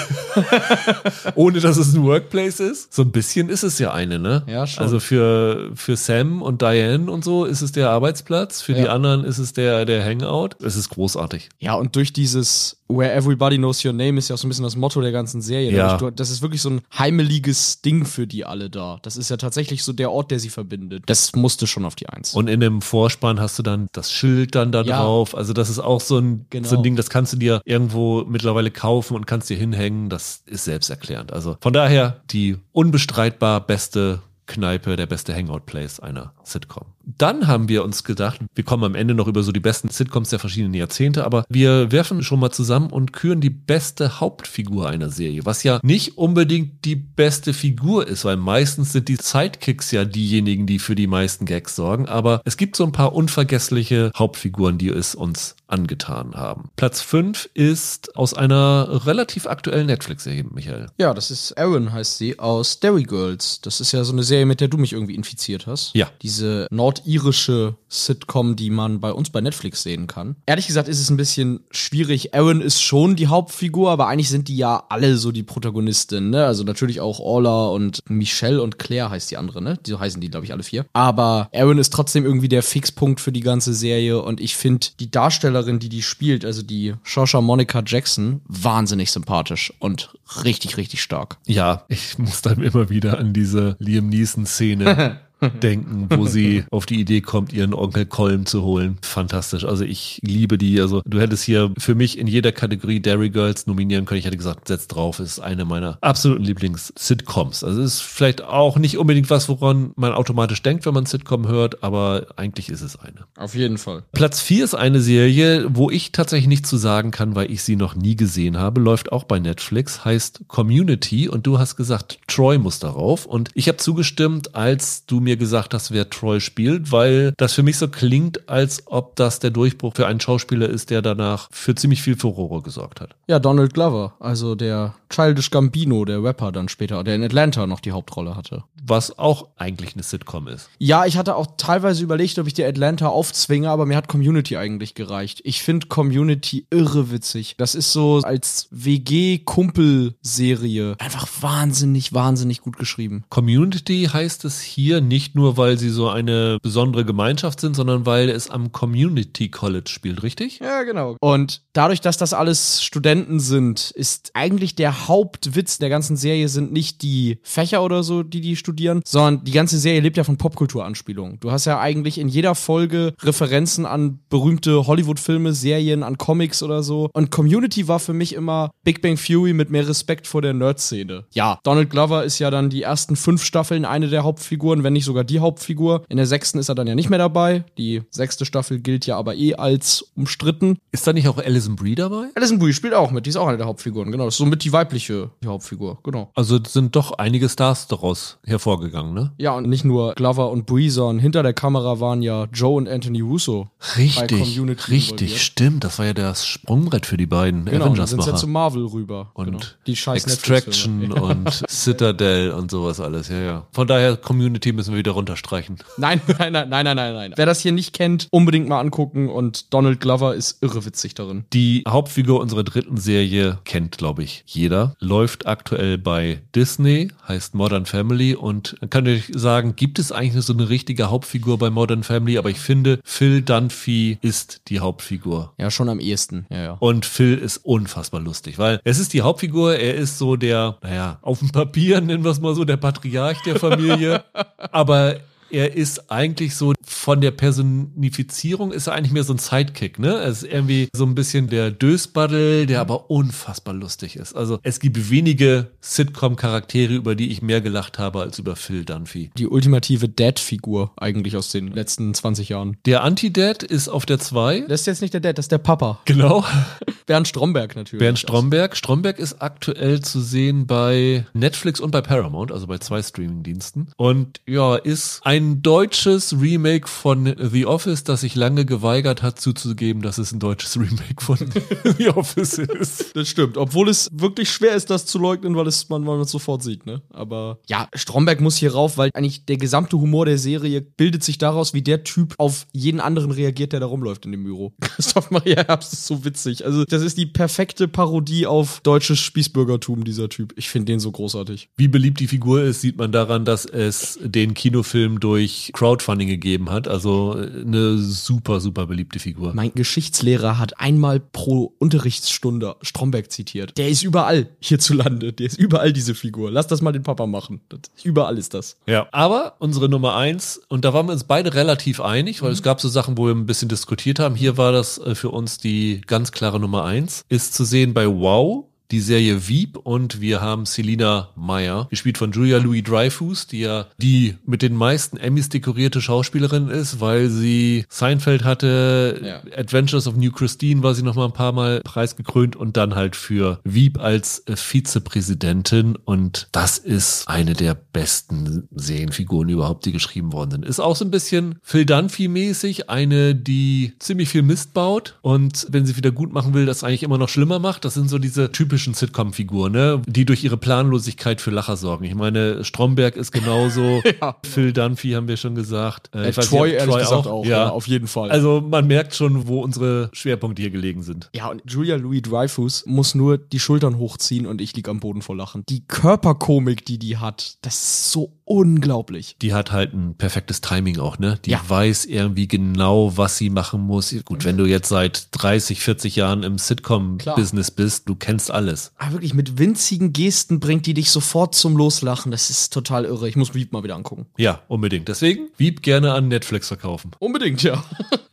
Ohne dass es ein Workplace ist? So ein bisschen ist es ja eine, ne? Ja, schon. Also für, für Sam und Diane und so ist es der Arbeitsplatz, für die Ja. anderen ist es der, der Hangout. Es ist großartig. Ja, und durch dieses Where Everybody Knows Your Name ist ja auch so ein bisschen das Motto der ganzen Serie. Ja. Das ist wirklich so ein heimeliges Ding für die alle da. Das ist ja tatsächlich so der Ort, der sie verbindet. Das musste schon auf die Eins. Und in dem Vorspann hast du dann das Schild dann da Ja. drauf. Also das ist auch so ein, Genau. so ein Ding, das kannst du dir irgendwo mittlerweile kaufen und kannst dir hinhängen. Das ist selbsterklärend. Also von daher die unbestreitbar beste Kneipe, der beste Hangout-Place einer Sitcom. Dann haben wir uns gedacht, wir kommen am Ende noch über so die besten Sitcoms der verschiedenen Jahrzehnte, aber wir werfen schon mal zusammen und küren die beste Hauptfigur einer Serie, was ja nicht unbedingt die beste Figur ist, weil meistens sind die Sidekicks ja diejenigen, die für die meisten Gags sorgen, aber es gibt so ein paar unvergessliche Hauptfiguren, die es uns angetan haben. Platz 5 ist aus einer relativ aktuellen Netflix-Serie, Michael. Ja, das ist Erin, heißt sie, aus Derry Girls. Das ist ja so eine Serie, mit der du mich irgendwie infiziert hast. Ja. Diese nordirische Sitcom, die man bei uns bei Netflix sehen kann. Ehrlich gesagt ist es ein bisschen schwierig. Erin ist schon die Hauptfigur, aber eigentlich sind die ja alle so die Protagonistin, ne? Also natürlich auch Orla und Michelle und Claire heißt die andere, ne? So heißen die, glaube ich, alle vier. Aber Erin ist trotzdem irgendwie der Fixpunkt für die ganze Serie und ich finde die Darsteller Schauspielerin, die die spielt, also die Shosha Monica Jackson, wahnsinnig sympathisch und richtig, richtig stark. Ja, ich muss dann immer wieder an diese Liam Neeson-Szene denken, wo sie auf die Idee kommt, ihren Onkel Colm zu holen. Fantastisch. Also ich liebe die. Also du hättest hier für mich in jeder Kategorie Dairy Girls nominieren können. Ich hätte gesagt, setz drauf, ist eine meiner absoluten Lieblings-Sitcoms. Also es ist vielleicht auch nicht unbedingt was, woran man automatisch denkt, wenn man Sitcom hört, aber eigentlich ist es eine. Auf jeden Fall. Platz 4 ist eine Serie, wo ich tatsächlich nichts zu sagen kann, weil ich sie noch nie gesehen habe. Läuft auch bei Netflix, heißt Community und du hast gesagt, Troy muss darauf und ich habe zugestimmt, als du mir mir gesagt hast, wer Troy spielt, weil das für mich so klingt, als ob das der Durchbruch für einen Schauspieler ist, der danach für ziemlich viel Furore gesorgt hat. Ja, Donald Glover, also der Childish Gambino, der Rapper dann später, der in Atlanta noch die Hauptrolle hatte. Was auch eigentlich eine Sitcom ist. Ja, ich hatte auch teilweise überlegt, ob ich die Atlanta aufzwinge, aber mir hat Community eigentlich gereicht. Ich finde Community irre witzig. Das ist so als WG-Kumpel-Serie einfach wahnsinnig, wahnsinnig gut geschrieben. Community heißt es hier nicht nicht nur, weil sie so eine besondere Gemeinschaft sind, sondern weil es am Community College spielt, richtig? Ja, genau. Und dadurch, dass das alles Studenten sind, ist eigentlich der Hauptwitz der ganzen Serie sind nicht die Fächer oder so, die die studieren, sondern die ganze Serie lebt ja von Popkulturanspielungen. Du hast ja eigentlich in jeder Folge Referenzen an berühmte Hollywood-Filme, Serien, an Comics oder so. Und Community war für mich immer Big Bang Fury mit mehr Respekt vor der Nerd-Szene. Ja, Donald Glover ist ja dann die ersten fünf Staffeln eine der Hauptfiguren, wenn nicht so sogar die Hauptfigur. In der sechsten ist er dann ja nicht mehr dabei. Die sechste Staffel gilt ja aber eh als umstritten. Ist da nicht auch Alison Brie dabei? Alison Brie spielt auch mit. Die ist auch eine der Hauptfiguren. Genau. Das ist somit die weibliche Hauptfigur. Genau. Also sind doch einige Stars daraus hervorgegangen, ne? Ja, und nicht nur Glover und Brie, sondern hinter der Kamera waren ja Joe und Anthony Russo. Richtig. Richtig, stimmt. Das war ja das Sprungbrett für die beiden genau, Avengers. Genau, sind ja zu Marvel rüber. Und genau. die scheiß Extraction und Citadel und sowas alles. Ja, ja. Von daher Community müssen wir wieder runterstreichen. Nein, nein, nein, nein, nein, nein. Wer das hier nicht kennt, unbedingt mal angucken und Donald Glover ist irre witzig darin. Die Hauptfigur unserer dritten Serie kennt, glaube ich, jeder. Läuft aktuell bei Disney, heißt Modern Family und kann ich sagen, gibt es eigentlich so eine richtige Hauptfigur bei Modern Family, aber ich finde, Phil Dunphy ist die Hauptfigur. Ja, schon am ehesten. Ja, ja. Und Phil ist unfassbar lustig, weil es ist die Hauptfigur, er ist so der, naja, auf dem Papier nennen wir es mal so, der Patriarch der Familie. aber er ist eigentlich so von der Personifizierung ist er eigentlich mehr so ein Sidekick, ne? Er ist irgendwie so ein bisschen der Dösbaddel, der aber unfassbar lustig ist. Also es gibt wenige Sitcom-Charaktere, über die ich mehr gelacht habe als über Phil Dunphy. Die ultimative Dad-Figur eigentlich aus den letzten 20 Jahren. Der Anti-Dad ist auf der 2. Das ist jetzt nicht der Dad, das ist der Papa. Genau. Bernd Stromberg natürlich. Bernd Stromberg. Stromberg ist aktuell zu sehen bei Netflix und bei Paramount, also bei zwei Streaming-Diensten. Und ja, ist ein ein deutsches Remake von The Office, das sich lange geweigert hat zuzugeben, dass es ein deutsches Remake von The Office ist. Das stimmt, obwohl es wirklich schwer ist, das zu leugnen, weil es man, man es sofort sieht, ne? Aber ja, Stromberg muss hier rauf, weil eigentlich der gesamte Humor der Serie bildet sich daraus, wie der Typ auf jeden anderen reagiert, der da rumläuft in dem Büro. Christoph Maria Herbst ist so witzig. Also, das ist die perfekte Parodie auf deutsches Spießbürgertum, dieser Typ. Ich finde den so großartig. Wie beliebt die Figur ist, sieht man daran, dass es den Kinofilm durch durch Crowdfunding gegeben hat. Also äh, eine super, super beliebte Figur. Mein Geschichtslehrer hat einmal pro Unterrichtsstunde Stromberg zitiert. Der ist überall hierzulande. Der ist überall diese Figur. Lass das mal den Papa machen. Das, überall ist das. Ja. Aber unsere Nummer eins, und da waren wir uns beide relativ einig, weil mhm. es gab so Sachen, wo wir ein bisschen diskutiert haben. Hier war das äh, für uns die ganz klare Nummer eins, ist zu sehen bei Wow die Serie Wieb und wir haben Selina Meyer, gespielt von Julia Louis Dreyfus, die ja die mit den meisten Emmys dekorierte Schauspielerin ist, weil sie Seinfeld hatte, ja. Adventures of New Christine war sie noch mal ein paar Mal preisgekrönt und dann halt für Wieb als äh, Vizepräsidentin und das ist eine der besten Serienfiguren überhaupt, die geschrieben worden sind. Ist auch so ein bisschen Phil Dunphy-mäßig, eine, die ziemlich viel Mist baut und wenn sie wieder gut machen will, das eigentlich immer noch schlimmer macht. Das sind so diese typischen Sitcom-Figuren, ne? die durch ihre Planlosigkeit für Lacher sorgen. Ich meine, Stromberg ist genauso, ja. Phil Dunphy haben wir schon gesagt. Äh, äh, Troy, nicht, Troy auch, auch ja. ja. auf jeden Fall. Also man merkt schon, wo unsere Schwerpunkte hier gelegen sind. Ja, und Julia Louis Dreyfus muss nur die Schultern hochziehen und ich lieg am Boden vor Lachen. Die Körperkomik, die die hat, das ist so unglaublich. Die hat halt ein perfektes Timing auch, ne? Die ja. weiß irgendwie genau, was sie machen muss. Gut, wenn du jetzt seit 30, 40 Jahren im Sitcom-Business bist, du kennst alles. Aber wirklich, mit winzigen Gesten bringt die dich sofort zum Loslachen. Das ist total irre. Ich muss Wieb mal wieder angucken. Ja, unbedingt. Deswegen, Wieb gerne an Netflix verkaufen. Unbedingt, ja.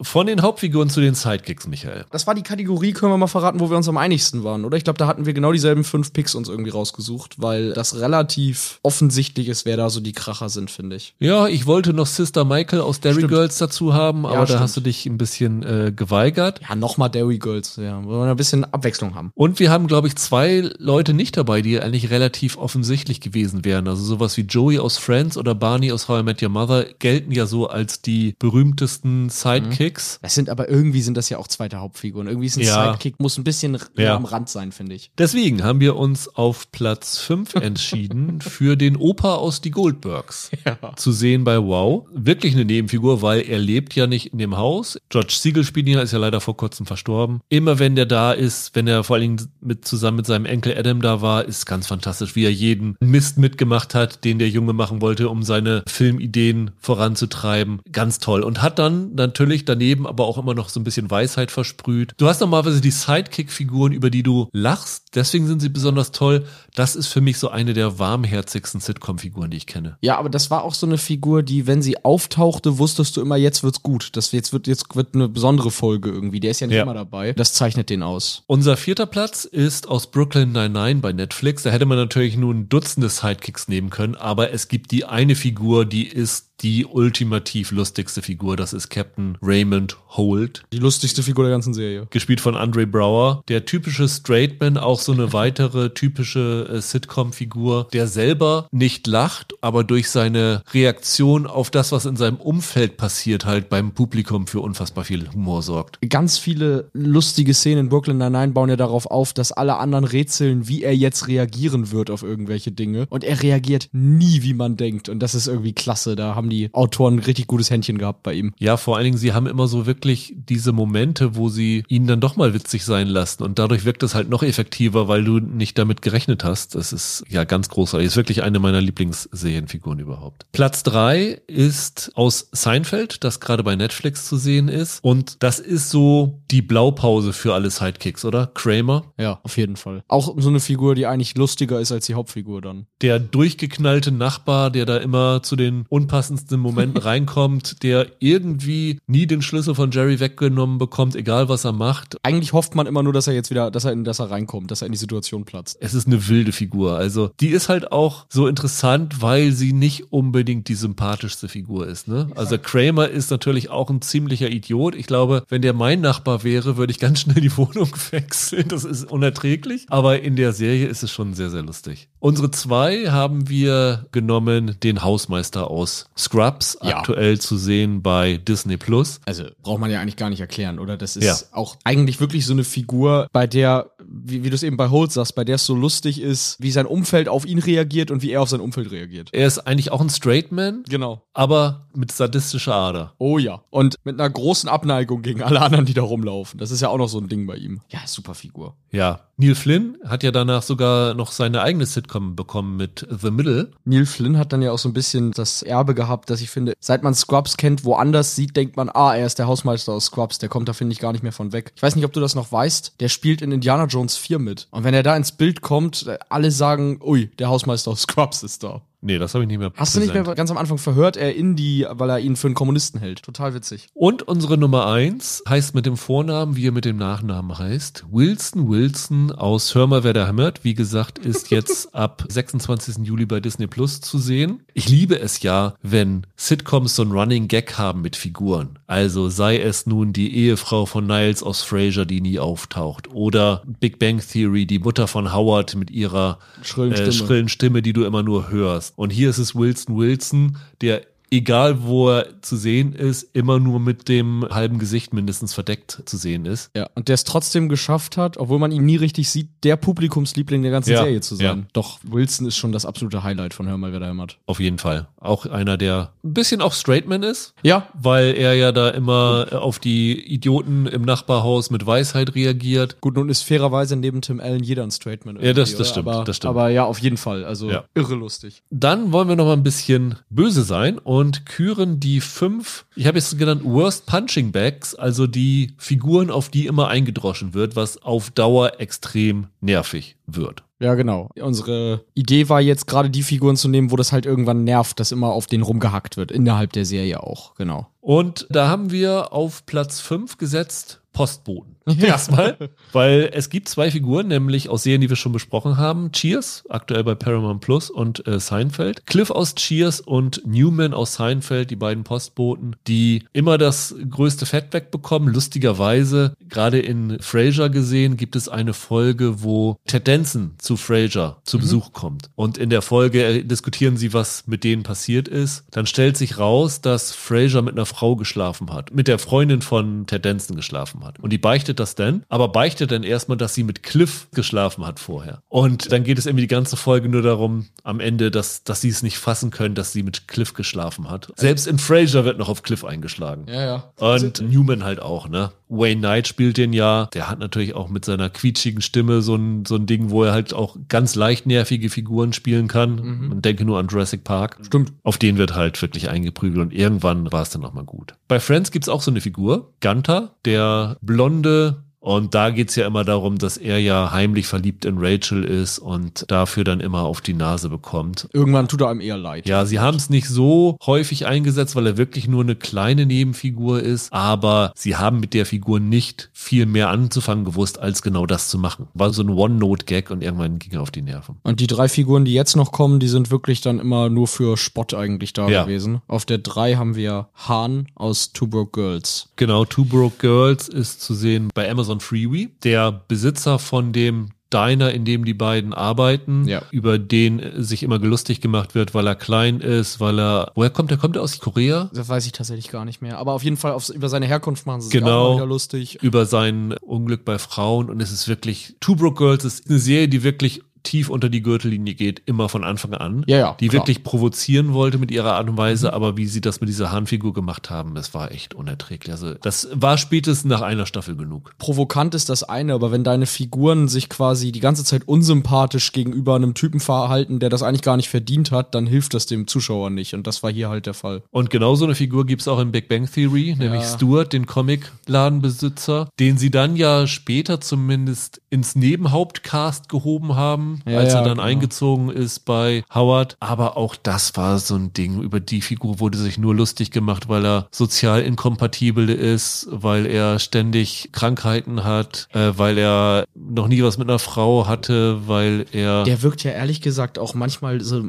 Von den Hauptfiguren zu den Sidekicks, Michael. Das war die Kategorie, können wir mal verraten, wo wir uns am einigsten waren, oder? Ich glaube, da hatten wir genau dieselben fünf Picks uns irgendwie rausgesucht, weil das relativ offensichtlich ist, wer da so die Kracher sind, finde ich. Ja, ich wollte noch Sister Michael aus Derry stimmt. Girls dazu haben, aber ja, da stimmt. hast du dich ein bisschen äh, geweigert. Ja, nochmal Derry Girls, ja. Wollen wir ein bisschen Abwechslung haben. Und wir haben, glaube ich, zwei Leute nicht dabei, die eigentlich relativ offensichtlich gewesen wären. Also sowas wie Joey aus Friends oder Barney aus How I Met Your Mother gelten ja so als die berühmtesten Sidekicks. Mhm. Das sind aber irgendwie sind das ja auch zweite Hauptfiguren. Irgendwie ist ein ja. Sidekick, muss ein bisschen ja. am Rand sein, finde ich. Deswegen haben wir uns auf Platz 5 entschieden für den Opa aus Die Goldbergs. Ja. Zu sehen bei Wow. Wirklich eine Nebenfigur, weil er lebt ja nicht in dem Haus. George Siegel spielt ihn, ist ja leider vor kurzem verstorben. Immer wenn der da ist, wenn er vor allen Dingen mit, zusammen mit seinem Enkel Adam da war, ist ganz fantastisch, wie er jeden Mist mitgemacht hat, den der Junge machen wollte, um seine Filmideen voranzutreiben. Ganz toll. Und hat dann natürlich daneben aber auch immer noch so ein bisschen Weisheit versprüht. Du hast normalerweise die Sidekick-Figuren, über die du lachst. Deswegen sind sie besonders toll. Das ist für mich so eine der warmherzigsten Sitcom-Figuren, die ich kenne. Ja, aber das war auch so eine Figur, die, wenn sie auftauchte, wusstest du immer, jetzt wird's gut. Das jetzt wird jetzt wird eine besondere Folge irgendwie. Der ist ja nicht ja. immer dabei. Das zeichnet den aus. Unser vierter Platz ist aus Brooklyn 99 bei Netflix. Da hätte man natürlich nun Dutzende Sidekicks nehmen können, aber es gibt die eine Figur, die ist die ultimativ lustigste Figur. Das ist Captain Raymond Holt. Die lustigste Figur der ganzen Serie. Gespielt von Andre Brower. Der typische Straightman, auch so eine weitere typische äh, Sitcom-Figur, der selber nicht lacht, aber durch seine Reaktion auf das, was in seinem Umfeld passiert, halt beim Publikum für unfassbar viel Humor sorgt. Ganz viele lustige Szenen in Brooklyn Nine-Nine bauen ja darauf auf, dass alle anderen rätseln, wie er jetzt reagieren wird auf irgendwelche Dinge. Und er reagiert nie, wie man denkt. Und das ist irgendwie klasse. Da haben haben die Autoren ein richtig gutes Händchen gehabt bei ihm. Ja, vor allen Dingen, sie haben immer so wirklich diese Momente, wo sie ihn dann doch mal witzig sein lassen und dadurch wirkt es halt noch effektiver, weil du nicht damit gerechnet hast. Das ist ja ganz großartig. Ist wirklich eine meiner Lieblingsserienfiguren überhaupt. Platz drei ist aus Seinfeld, das gerade bei Netflix zu sehen ist und das ist so die Blaupause für alle Sidekicks, oder? Kramer? Ja, auf jeden Fall. Auch so eine Figur, die eigentlich lustiger ist als die Hauptfigur dann. Der durchgeknallte Nachbar, der da immer zu den unpassenden seltensten Momenten reinkommt, der irgendwie nie den Schlüssel von Jerry weggenommen bekommt, egal was er macht. Eigentlich hofft man immer nur, dass er jetzt wieder, dass er, in, dass er reinkommt, dass er in die Situation platzt. Es ist eine wilde Figur. Also die ist halt auch so interessant, weil sie nicht unbedingt die sympathischste Figur ist. Ne? Also Kramer ist natürlich auch ein ziemlicher Idiot. Ich glaube, wenn der mein Nachbar wäre, würde ich ganz schnell die Wohnung wechseln. Das ist unerträglich. Aber in der Serie ist es schon sehr, sehr lustig. Unsere zwei haben wir genommen den Hausmeister aus Scrubs ja. aktuell zu sehen bei Disney Plus. Also braucht man ja eigentlich gar nicht erklären, oder? Das ist ja. auch eigentlich wirklich so eine Figur, bei der, wie, wie du es eben bei Holt sagst, bei der es so lustig ist, wie sein Umfeld auf ihn reagiert und wie er auf sein Umfeld reagiert. Er ist eigentlich auch ein Straight Man. Genau. Aber mit sadistischer Ader. Oh ja. Und mit einer großen Abneigung gegen alle anderen, die da rumlaufen. Das ist ja auch noch so ein Ding bei ihm. Ja, super Figur. Ja. Neil Flynn hat ja danach sogar noch seine eigene Sitcom bekommen mit The Middle. Neil Flynn hat dann ja auch so ein bisschen das Erbe gehabt gehabt, dass ich finde, seit man Scrubs kennt, woanders sieht, denkt man, ah, er ist der Hausmeister aus Scrubs, der kommt da, finde ich, gar nicht mehr von weg. Ich weiß nicht, ob du das noch weißt, der spielt in Indiana Jones 4 mit. Und wenn er da ins Bild kommt, alle sagen, ui, der Hausmeister aus Scrubs ist da. Nee, das habe ich nicht mehr Hast du nicht präsent. mehr ganz am Anfang verhört er Indy, weil er ihn für einen Kommunisten hält. Total witzig. Und unsere Nummer eins heißt mit dem Vornamen, wie er mit dem Nachnamen heißt. Wilson Wilson aus Hör mal, wer da hämmert. Wie gesagt, ist jetzt ab 26. Juli bei Disney Plus zu sehen. Ich liebe es ja, wenn Sitcoms so einen Running Gag haben mit Figuren. Also sei es nun die Ehefrau von Niles aus Frasier, die nie auftaucht. Oder Big Bang Theory, die Mutter von Howard mit ihrer Schrillen äh, Stimme. schrillen Stimme, die du immer nur hörst. Und hier ist es Wilson Wilson, der egal wo er zu sehen ist, immer nur mit dem halben Gesicht mindestens verdeckt zu sehen ist. Ja, und der es trotzdem geschafft hat, obwohl man ihn nie richtig sieht, der Publikumsliebling der ganzen Ja, Serie zu sein. ja. Doch, Wilson ist schon das absolute Highlight von Hör mal, wer da hämmert. Auf jeden Fall. Auch einer, der ein bisschen auch Straightman ist, Ja, weil er ja da immer auf die Idioten im Nachbarhaus mit Weisheit reagiert. gut, nun ist fairerweise neben Tim Allen jeder ein Straightman. Ja, das- das stimmt, aber, das stimmt. Aber ja, auf jeden Fall. Also Ja. irre lustig. Dann wollen wir noch mal ein bisschen böse sein und küren die fünf, ich habe jetzt genannt Worst Punching Bags, also die Figuren, auf die immer eingedroschen wird, was auf Dauer extrem nervig wird. Ja, genau. Unsere Idee war jetzt gerade die Figuren zu nehmen, wo das halt irgendwann nervt, dass immer auf denen rumgehackt wird. Innerhalb der Serie auch, genau. Und da haben wir auf Platz 5 gesetzt Postboten. Erstmal, weil es gibt zwei Figuren, nämlich aus Serien, die wir schon besprochen haben. Cheers, aktuell bei Paramount Plus und äh, Seinfeld. Cliff aus Cheers und Newman aus Seinfeld, die beiden Postboten, die immer das größte Fett wegbekommen. Lustigerweise, gerade in Frasier gesehen, gibt es eine Folge, wo Ted Danson zu Frasier zu Besuch kommt. Und in der Folge äh, diskutieren sie, was mit denen passiert ist. Dann stellt sich raus, dass Frasier mit einer Frau geschlafen hat. Mit der Freundin von Ted Danson geschlafen hat. Und die beichtet das dann, aber beichtet dann erstmal, dass sie mit Cliff geschlafen hat vorher. Und dann geht es irgendwie die ganze Folge nur darum, am Ende, dass, dass sie es nicht fassen können, dass sie mit Cliff geschlafen hat. Selbst in Frasier wird noch auf Cliff eingeschlagen. Ja, ja. Und Newman halt auch, ne? Wayne Knight spielt den ja. Der hat natürlich auch mit seiner quietschigen Stimme so ein, so ein Ding, wo er halt auch ganz leicht nervige Figuren spielen kann. Man denke nur an Jurassic Park. Stimmt. Auf den wird halt wirklich eingeprügelt und irgendwann war es dann auch mal gut. Bei Friends gibt's auch so eine Figur, Gunther, der blonde und da geht's ja immer darum, dass er ja heimlich verliebt in Rachel ist und dafür dann immer auf die Nase bekommt. Irgendwann tut er einem eher leid. Ja, sie haben es nicht so häufig eingesetzt, weil er wirklich nur eine kleine Nebenfigur ist, aber sie haben mit der Figur nicht viel mehr anzufangen gewusst, als genau das zu machen. War so ein One-Note-Gag und irgendwann ging er auf die Nerven. Und die drei Figuren, die jetzt noch kommen, die sind wirklich dann immer nur für Spott eigentlich da Ja. gewesen. Auf der drei haben wir Han aus Two Broke Girls. Genau, Two Broke Girls ist zu sehen bei Amazon Freeway. Der Besitzer von dem Diner, in dem die beiden arbeiten, Ja. über den sich immer gelustig gemacht wird, weil er klein ist, weil er, woher kommt er? Kommt er aus Korea? Das weiß ich tatsächlich gar nicht mehr. Aber auf jeden Fall auf, über seine Herkunft machen sie sich Genau. auch mal wieder lustig. über sein Unglück bei Frauen und es ist wirklich, Two Broke Girls ist eine Serie, die wirklich tief unter die Gürtellinie geht, immer von Anfang an. Ja, ja, Die klar. wirklich provozieren wollte mit ihrer Art und Weise, aber wie sie das mit dieser Hahnfigur gemacht haben, das war echt unerträglich. Also das war spätestens nach einer Staffel genug. Provokant ist das eine, aber wenn deine Figuren sich quasi die ganze Zeit unsympathisch gegenüber einem Typen verhalten, der das eigentlich gar nicht verdient hat, dann hilft das dem Zuschauer nicht. Und das war hier halt der Fall. Und genau so eine Figur gibt's auch in Big Bang Theory, nämlich Stuart, den Comicladenbesitzer, den sie dann ja später zumindest ins Nebenhauptcast gehoben haben, Ja, als er dann genau. eingezogen ist bei Howard. Aber auch das war so ein Ding. Über die Figur wurde sich nur lustig gemacht, weil er sozial inkompatibel ist, weil er ständig Krankheiten hat, äh, weil er noch nie was mit einer Frau hatte, weil er Der wirkt ja ehrlich gesagt auch manchmal so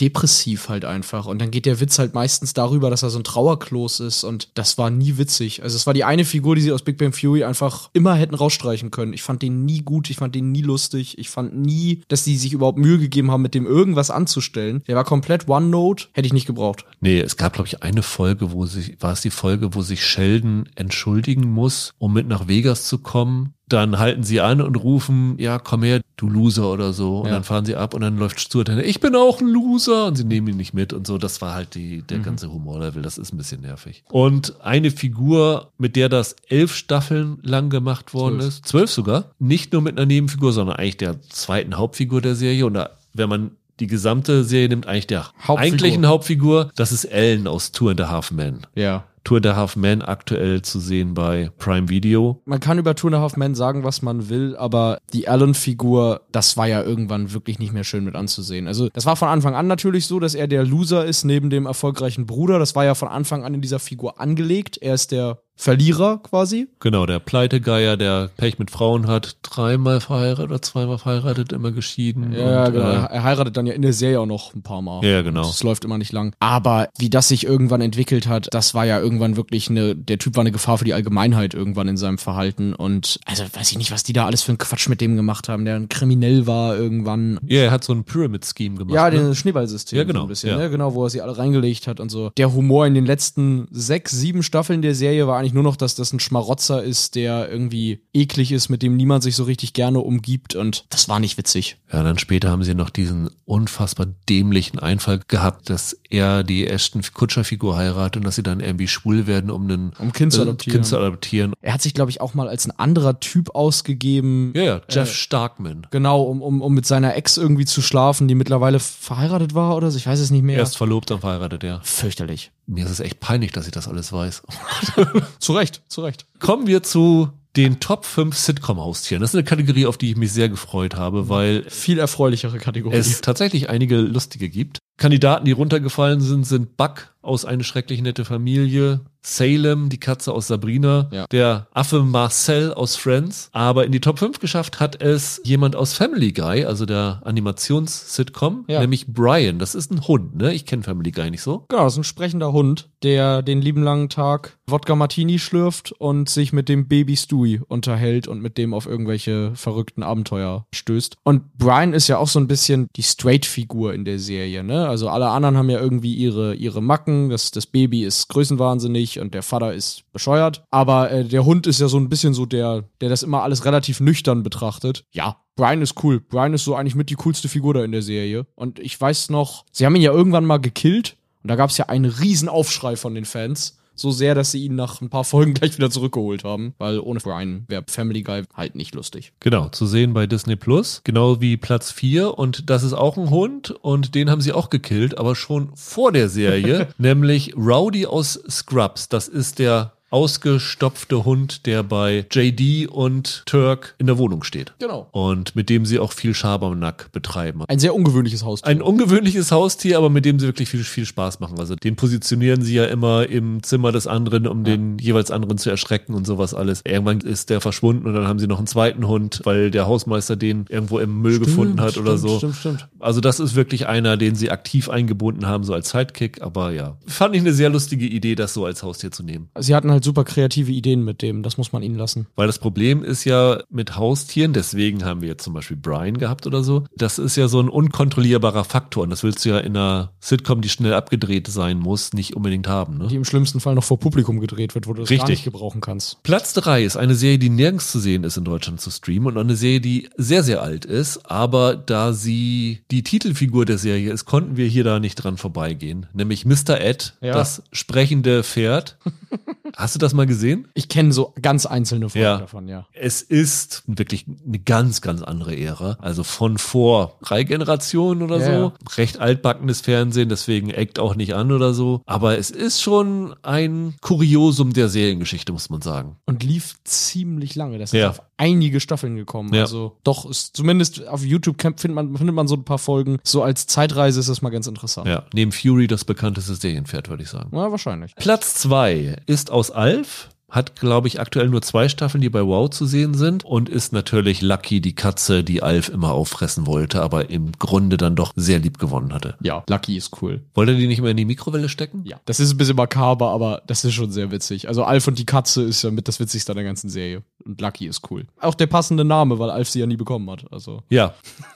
depressiv halt einfach. Und dann geht der Witz halt meistens darüber, dass er so ein Trauerklos ist. Und das war nie witzig. Also es war die eine Figur, die sie aus Big Bang Fury einfach immer hätten rausstreichen können. Ich fand den nie gut, ich fand den nie lustig. Ich fand nie, dass die sich überhaupt Mühe gegeben haben, mit dem irgendwas anzustellen. Der war komplett One-Note, hätte ich nicht gebraucht. Nee, es gab, glaube ich, eine Folge, wo sich, war es die Folge, wo sich Sheldon entschuldigen muss, um mit nach Vegas zu kommen. Dann halten sie an und rufen, ja, komm her, du Loser oder so. Und Ja. dann fahren sie ab und dann läuft Stuart hin, ich bin auch ein Loser. Und sie nehmen ihn nicht mit und so. Das war halt die, der ganze Humorlevel. Das ist ein bisschen nervig. Und eine Figur, mit der das elf Staffeln lang gemacht worden Zwölf. ist, zwölf sogar, nicht nur mit einer Nebenfigur, sondern eigentlich der zweiten Hauptfigur der Serie. Und da, wenn man die gesamte Serie nimmt, eigentlich der Hauptfigur. eigentlichen Hauptfigur, das ist Ellen aus Two and a Half Men. Ja. Tour de Half Man aktuell zu sehen bei Prime Video. Man kann über and a Half Men sagen, was man will, aber die Alan-Figur, das war ja irgendwann wirklich nicht mehr schön mit anzusehen. Also das war von Anfang an natürlich so, dass er der Loser ist neben dem erfolgreichen Bruder. Das war ja von Anfang an in dieser Figur angelegt. Er ist der Verlierer quasi. Genau, der Pleitegeier, der Pech mit Frauen hat, dreimal verheiratet oder zweimal verheiratet, immer geschieden. Ja, und, genau. äh, er heiratet dann ja in der Serie auch noch ein paar Mal. Ja, genau. Das läuft immer nicht lang. Aber wie das sich irgendwann entwickelt hat, das war ja irgendwann wirklich eine, der Typ war eine Gefahr für die Allgemeinheit irgendwann in seinem Verhalten. Und also weiß ich nicht, was die da alles für einen Quatsch mit dem gemacht haben, der ein Kriminell war irgendwann. ja, er hat so ein Pyramid-Scheme gemacht. Ja, ne? das Schneeballsystem. Ja, genau, So ein bisschen, ja. ne? Genau, wo er sie alle reingelegt hat und so. Der Humor in den letzten sechs, sieben Staffeln der Serie war eigentlich nur noch, dass das ein Schmarotzer ist, der irgendwie eklig ist, mit dem niemand sich so richtig gerne umgibt. Und das war nicht witzig. Ja, dann später haben sie noch diesen unfassbar dämlichen Einfall gehabt, dass er die Ashton Kutscher-Figur heiratet und dass sie dann irgendwie schwul werden, um einen Um Kind zu äh, adoptieren. Kind zu adoptieren. Er hat sich, glaube ich, auch mal als ein anderer Typ ausgegeben. Ja, ja, Jeff Starkman. Genau, um, um, um mit seiner Ex irgendwie zu schlafen, die mittlerweile verheiratet war oder so. Ich weiß es nicht mehr. Erst verlobt, dann verheiratet, ja. Fürchterlich. Mir ist es echt peinlich, dass ich das alles weiß. Zu Recht, zu Recht. Kommen wir zu den Top 5 Sitcom-Haustieren. Das ist eine Kategorie, auf die ich mich sehr gefreut habe, weil Viel erfreulichere Kategorie. es tatsächlich einige lustige gibt. Kandidaten, die runtergefallen sind, sind Buck aus Eine schrecklich nette Familie, Salem, die Katze aus Sabrina, Ja. der Affe Marcel aus Friends. Aber in die Top 5 geschafft hat es jemand aus Family Guy, also der Animations-Sitcom, Ja. nämlich Brian. Das ist ein Hund, ne? Ich kenne Family Guy nicht so. Genau, das ist ein sprechender Hund, der den lieben langen Tag Wodka Martini schlürft und sich mit dem Baby Stewie unterhält und mit dem auf irgendwelche verrückten Abenteuer stößt. Und Brian ist ja auch so ein bisschen die Straight-Figur in der Serie, ne? Also alle anderen haben ja irgendwie ihre, ihre Macken. Das, das Baby ist größenwahnsinnig und der Vater ist bescheuert. Aber äh, der Hund ist ja so ein bisschen so der, der das immer alles relativ nüchtern betrachtet. Ja, Brian ist cool. Brian ist so eigentlich mit die coolste Figur da in der Serie. Und ich weiß noch, sie haben ihn ja irgendwann mal gekillt. Und da gab es ja einen riesen Aufschrei von den Fans. So sehr, dass sie ihn nach ein paar Folgen gleich wieder zurückgeholt haben. Weil ohne Brian wäre Family Guy halt nicht lustig. Genau, zu sehen bei Disney Plus, genau wie Platz 4 und das ist auch ein Hund und den haben sie auch gekillt, aber schon vor der Serie, nämlich Rowdy aus Scrubs. Das ist der ausgestopfte Hund, der bei JD und Turk in der Wohnung steht. Genau. Und mit dem sie auch viel Schabernack betreiben. Ein sehr ungewöhnliches Haustier. Ein ungewöhnliches Haustier, aber mit dem sie wirklich viel, viel Spaß machen. Also den positionieren sie ja immer im Zimmer des anderen, um den jeweils anderen zu erschrecken und sowas alles. Irgendwann ist der verschwunden und dann haben sie noch einen zweiten Hund, weil der Hausmeister den irgendwo im Müll gefunden hat oder so. Stimmt, stimmt. Also das ist wirklich einer, den sie aktiv eingebunden haben, so als Sidekick. Aber ja, fand ich eine sehr lustige Idee, das so als Haustier zu nehmen. Sie hatten halt super kreative Ideen mit dem. Das muss man ihnen lassen. Weil das Problem ist ja mit Haustieren, deswegen haben wir jetzt zum Beispiel Brian gehabt oder so, das ist ja so ein unkontrollierbarer Faktor und das willst du ja in einer Sitcom, die schnell abgedreht sein muss, nicht unbedingt haben. Ne? Die im schlimmsten Fall noch vor Publikum gedreht wird, wo du das gar Richtig. nicht gebrauchen kannst. Platz drei ist eine Serie, die nirgends zu sehen ist in Deutschland zu streamen und eine Serie, die sehr, sehr alt ist, aber da sie die Titelfigur der Serie ist, konnten wir hier da nicht dran vorbeigehen, nämlich Mr. Ed, Ja. das sprechende Pferd. Hast du das mal gesehen? Ich kenne so ganz einzelne Folgen Ja. davon, ja. Es ist wirklich eine ganz, ganz andere Ära. Also von vor drei Generationen oder Ja, so. Recht altbackenes Fernsehen, deswegen eckt auch nicht an oder so. Aber es ist schon ein Kuriosum der Seriengeschichte, muss man sagen. Und lief ziemlich lange. Das Ja. ist auf einige Staffeln gekommen. Also doch, ist zumindest auf YouTube camp- findet man, findet man so ein paar Folgen. So als Zeitreise ist das mal ganz interessant. Ja, neben Fury das bekannteste Serienpferd, würde ich sagen. Ja, wahrscheinlich. Platz zwei ist aus Alf. Hat, glaube ich, aktuell nur zwei Staffeln, die bei Wow zu sehen sind. Und ist natürlich Lucky, die Katze, die Alf immer auffressen wollte, aber im Grunde dann doch sehr lieb gewonnen hatte. Ja, Lucky ist cool. Wollte die nicht mehr in die Mikrowelle stecken? Ja, das ist ein bisschen makaber, aber das ist schon sehr witzig. Also Alf und die Katze ist ja mit das Witzigste an der ganzen Serie. Und Lucky ist cool. Auch der passende Name, weil Alf sie ja nie bekommen hat. Also Ja.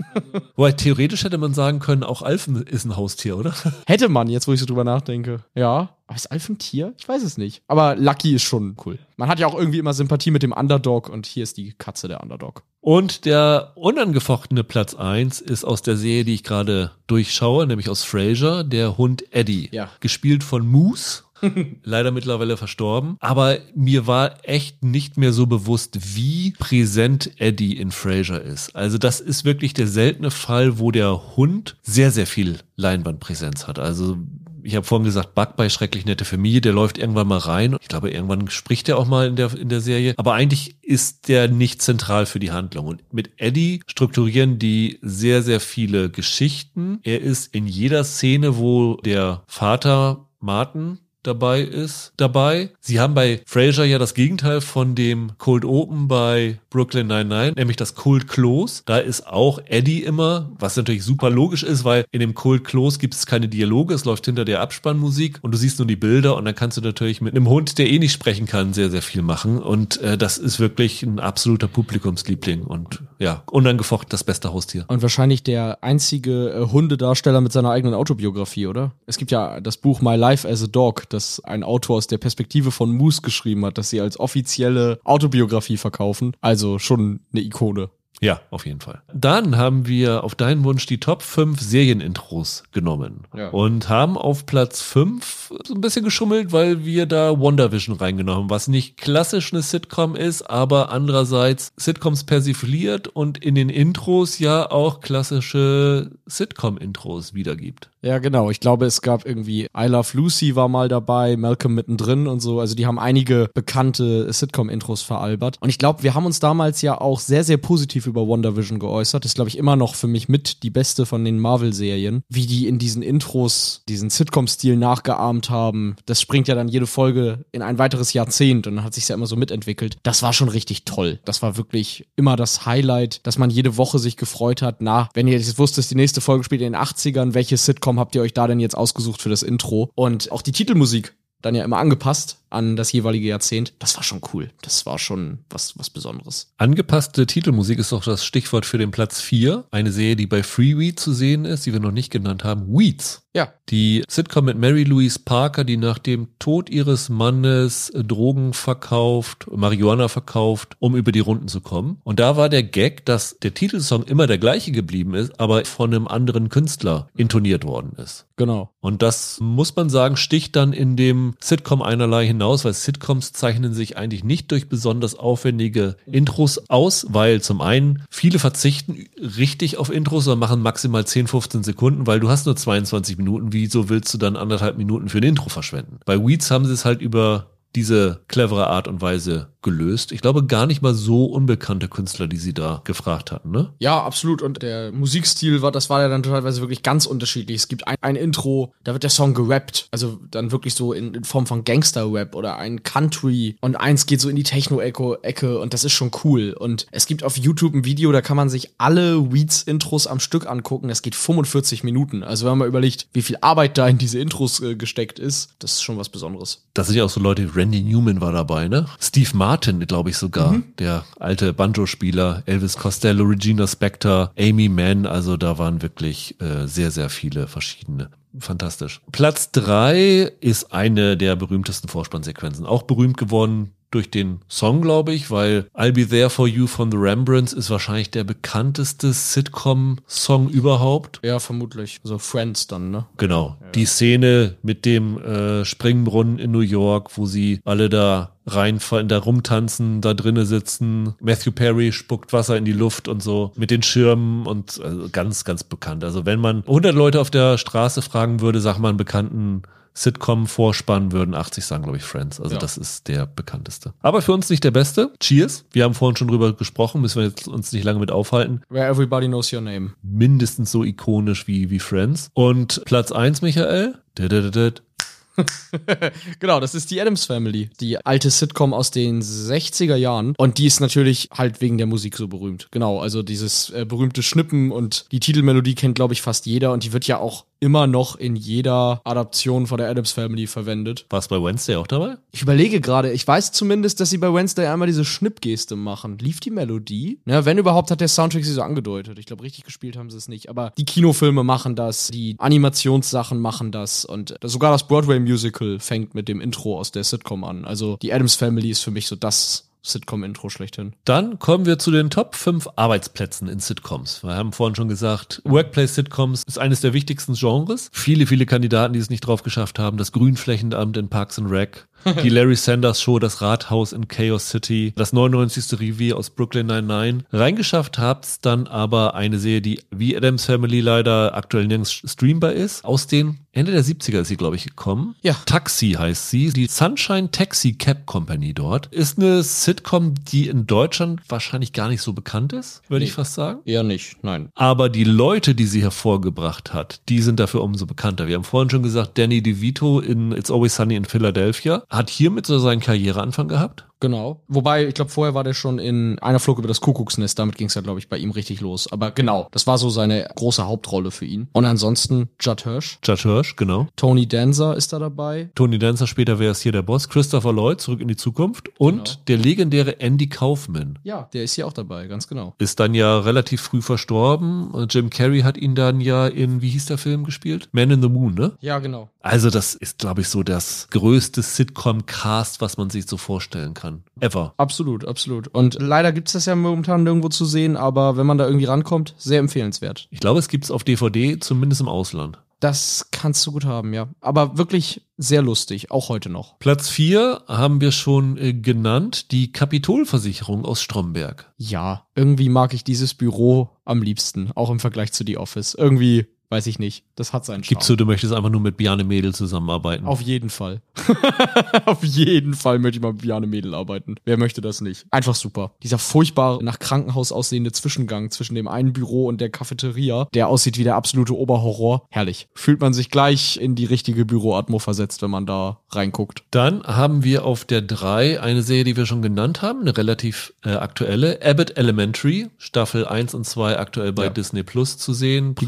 Wobei theoretisch hätte man sagen können, auch Alf ist ein Haustier, oder? hätte man jetzt, wo ich so drüber nachdenke. Ja. Aber ist Alf ein Tier? Ich weiß es nicht. Aber Lucky ist schon cool. Man hat ja auch irgendwie immer Sympathie mit dem Underdog und hier ist die Katze der Underdog. Und der unangefochtene Platz eins ist aus der Serie, die ich gerade durchschaue, nämlich aus Frasier, der Hund Eddie. Ja. Gespielt von Moose. Leider mittlerweile verstorben. Aber mir war echt nicht mehr so bewusst, wie präsent Eddie in Frasier ist. Also das ist wirklich der seltene Fall, wo der Hund sehr, sehr viel Leinwandpräsenz hat. Also ich habe vorhin gesagt, Bug bei Schrecklich nette Familie, der läuft irgendwann mal rein. Ich glaube, irgendwann spricht er auch mal in der, in der Serie. Aber eigentlich ist der nicht zentral für die Handlung. Und mit Eddie strukturieren die sehr, sehr viele Geschichten. Er ist in jeder Szene, wo der Vater Martin dabei ist, dabei. Sie haben bei Frasier ja das Gegenteil von dem Cold Open bei Brooklyn 99, nämlich das Cold Close. Da ist auch Eddie immer, was natürlich super logisch ist, weil in dem Cold Close gibt es keine Dialoge, es läuft hinter der Abspannmusik und du siehst nur die Bilder und dann kannst du natürlich mit einem Hund, der eh nicht sprechen kann, sehr, sehr viel machen und äh, das ist wirklich ein absoluter Publikumsliebling und ja, unangefochten das beste Haustier. Und wahrscheinlich der einzige äh, Hundedarsteller mit seiner eigenen Autobiografie, oder? Es gibt ja das Buch My Life as a Dog, das ein Autor aus der Perspektive von Moose geschrieben hat, dass sie als offizielle Autobiografie verkaufen. Also schon eine Ikone. Ja, auf jeden Fall. Dann haben wir auf deinen Wunsch die Top 5 Serienintros genommen Ja. und haben auf Platz 5 so ein bisschen geschummelt, weil wir da WandaVision reingenommen was nicht klassisch eine Sitcom ist, aber andererseits Sitcoms persifliert und in den Intros ja auch klassische Sitcom-Intros wiedergibt. Ja, genau. Ich glaube, es gab irgendwie I Love Lucy war mal dabei, Malcolm mittendrin und so. Also die haben einige bekannte Sitcom-Intros veralbert. Und ich glaube, wir haben uns damals ja auch sehr, sehr positiv über WandaVision geäußert. Das ist, glaube ich, immer noch für mich mit die beste von den Marvel-Serien. Wie die in diesen Intros diesen Sitcom-Stil nachgeahmt haben. Das springt ja dann jede Folge in ein weiteres Jahrzehnt und dann hat sich ja immer so mitentwickelt. Das war schon richtig toll. Das war wirklich immer das Highlight, dass man jede Woche sich gefreut hat. Na, wenn ihr jetzt wusstet, die nächste Folge spielt in den 80ern, welche Sitcom habt ihr euch da denn jetzt ausgesucht für das Intro? Und auch die Titelmusik dann ja immer angepasst an das jeweilige Jahrzehnt. Das war schon cool. Das war schon was, was Besonderes. Angepasste Titelmusik ist doch das Stichwort für den Platz 4. Eine Serie, die bei Freeweed zu sehen ist, die wir noch nicht genannt haben. Weeds. Ja. Die Sitcom mit Mary Louise Parker, die nach dem Tod ihres Mannes Drogen verkauft, Marihuana verkauft, um über die Runden zu kommen. Und da war der Gag, dass der Titelsong immer der gleiche geblieben ist, aber von einem anderen Künstler intoniert worden ist. Genau. Und das muss man sagen, sticht dann in dem Sitcom einerlei hinaus, weil Sitcoms zeichnen sich eigentlich nicht durch besonders aufwendige Intros aus, weil zum einen viele verzichten richtig auf Intros, sondern machen maximal 10, 15 Sekunden, weil du hast nur 22 Minuten. Wieso willst du dann anderthalb Minuten für ein Intro verschwenden? Bei Weeds haben sie es halt über diese clevere Art und Weise gelöst. Ich glaube gar nicht mal so unbekannte Künstler, die sie da gefragt hatten, ne? Ja, absolut. Und der Musikstil war, das war ja dann teilweise wirklich ganz unterschiedlich. Es gibt ein, ein Intro, da wird der Song gerappt. Also dann wirklich so in, in Form von Gangster-Rap oder ein Country. Und eins geht so in die Techno-Ecke und das ist schon cool. Und es gibt auf YouTube ein Video, da kann man sich alle Weeds-Intros am Stück angucken. Das geht 45 Minuten. Also wenn man mal überlegt, wie viel Arbeit da in diese Intros äh, gesteckt ist, das ist schon was Besonderes. Das sind ja auch so Leute, Randy Newman war dabei, ne? Steve Martin, glaube ich sogar, der alte Banjo-Spieler, Elvis Costello, Regina Spektor, Amy Mann, also da waren wirklich äh, sehr, sehr viele verschiedene. Fantastisch. Platz drei ist eine der berühmtesten Vorspannsequenzen. Auch berühmt geworden durch den Song, glaube ich, weil I'll Be There For You von The Rembrandts ist wahrscheinlich der bekannteste Sitcom-Song überhaupt. Ja, vermutlich. So Friends dann, ne? Genau. Die Szene mit dem äh, Springbrunnen in New York, wo sie alle da reinfallen, da rumtanzen, da drinnen sitzen. Matthew Perry spuckt Wasser in die Luft und so mit den Schirmen und also ganz, ganz bekannt. Also wenn man 100 Leute auf der Straße fragen würde, sag mal einen bekannten Sitcom-Vorspann würden 80 sagen, glaube ich, Friends. Also Ja. das ist der bekannteste. Aber für uns nicht der beste. Cheers. Wir haben vorhin schon drüber gesprochen, müssen wir jetzt uns nicht lange mit aufhalten. Where Everybody Knows Your Name. Mindestens so ikonisch wie, wie Friends. Und Platz 1, Michael. Didididid. Genau, das ist die Adams Family, die alte Sitcom aus den 60er Jahren. Und die ist natürlich halt wegen der Musik so berühmt. Genau, also dieses äh, berühmte Schnippen und die Titelmelodie kennt, glaube ich, fast jeder. Und die wird ja auch immer noch in jeder Adaption von der Adams Family verwendet. War es bei Wednesday auch dabei? Ich überlege gerade, ich weiß zumindest, dass sie bei Wednesday einmal diese Schnippgeste machen. Lief die Melodie? Ja, wenn überhaupt, hat der Soundtrack sie so angedeutet. Ich glaube, richtig gespielt haben sie es nicht. Aber die Kinofilme machen das, die Animationssachen machen das und sogar das Broadway-Musical fängt mit dem Intro aus der Sitcom an. Also die Adams Family ist für mich so das Sitcom-Intro schlechthin. Dann kommen wir zu den Top 5 Arbeitsplätzen in Sitcoms. Wir haben vorhin schon gesagt, Workplace-Sitcoms ist eines der wichtigsten Genres. Viele, viele Kandidaten, die es nicht drauf geschafft haben. Das Grünflächenamt in Parks and Rec. Die Larry Sanders Show, das Rathaus in Chaos City, das 99. Revier aus Brooklyn 99. Reingeschafft habt's dann aber eine Serie, die wie Adams Family leider aktuell nirgends streambar ist, aus den Ende der 70er ist sie, glaube ich, gekommen. Ja. Taxi heißt sie. Die Sunshine Taxi Cab Company dort. Ist eine Sitcom, die in Deutschland wahrscheinlich gar nicht so bekannt ist, würde ich fast sagen. Eher nicht, nein. Aber die Leute, die sie hervorgebracht hat, die sind dafür umso bekannter. Wir haben vorhin schon gesagt, Danny DeVito in It's Always Sunny in Philadelphia hat hiermit so seinen Karriereanfang gehabt. Genau. Wobei, ich glaube, vorher war der schon in einer Flug über das Kuckucksnest. Damit ging es ja, glaube ich, bei ihm richtig los. Aber genau, das war so seine große Hauptrolle für ihn. Und ansonsten Judd Hirsch. Judd Hirsch, genau. Tony Danza ist da dabei. Tony Danza, später wäre es hier der Boss. Christopher Lloyd, zurück in die Zukunft. Und Genau. der legendäre Andy Kaufman. Ja, der ist hier auch dabei, ganz genau. Ist dann ja relativ früh verstorben. Jim Carrey hat ihn dann ja in, wie hieß der Film gespielt? Man in the Moon, ne? Ja, genau. Also das ist, glaube ich, so das größte Sitcom-Cast, was man sich so vorstellen kann. Ever. Absolut, absolut. Und leider gibt's das ja momentan nirgendwo zu sehen, aber wenn man da irgendwie rankommt, sehr empfehlenswert. Ich glaube, es gibt's auf DVD, zumindest im Ausland. Das kannst du gut haben, ja. Aber wirklich sehr lustig, auch heute noch. Platz 4 haben wir schon äh, genannt, die Kapitolversicherung aus Stromberg. Ja, irgendwie mag ich dieses Büro am liebsten, auch im Vergleich zu The Office. Irgendwie, weiß ich nicht, das hat seinen Charme. Gibst du, du möchtest einfach nur mit Bjarne Mädel zusammenarbeiten. Auf jeden Fall. Auf jeden Fall möchte ich mal mit Bjarne Mädel arbeiten. Wer möchte das nicht? Einfach super. Dieser furchtbar nach Krankenhaus aussehende Zwischengang zwischen dem einen Büro und der Cafeteria, der aussieht wie der absolute Oberhorror. Herrlich. Fühlt man sich gleich in die richtige Büroatmo versetzt, wenn man da reinguckt. Dann haben wir auf der 3 eine Serie, die wir schon genannt haben, eine relativ äh, aktuelle, Abbott Elementary, Staffel 1 und 2 aktuell bei Ja. Disney Plus zu sehen, Die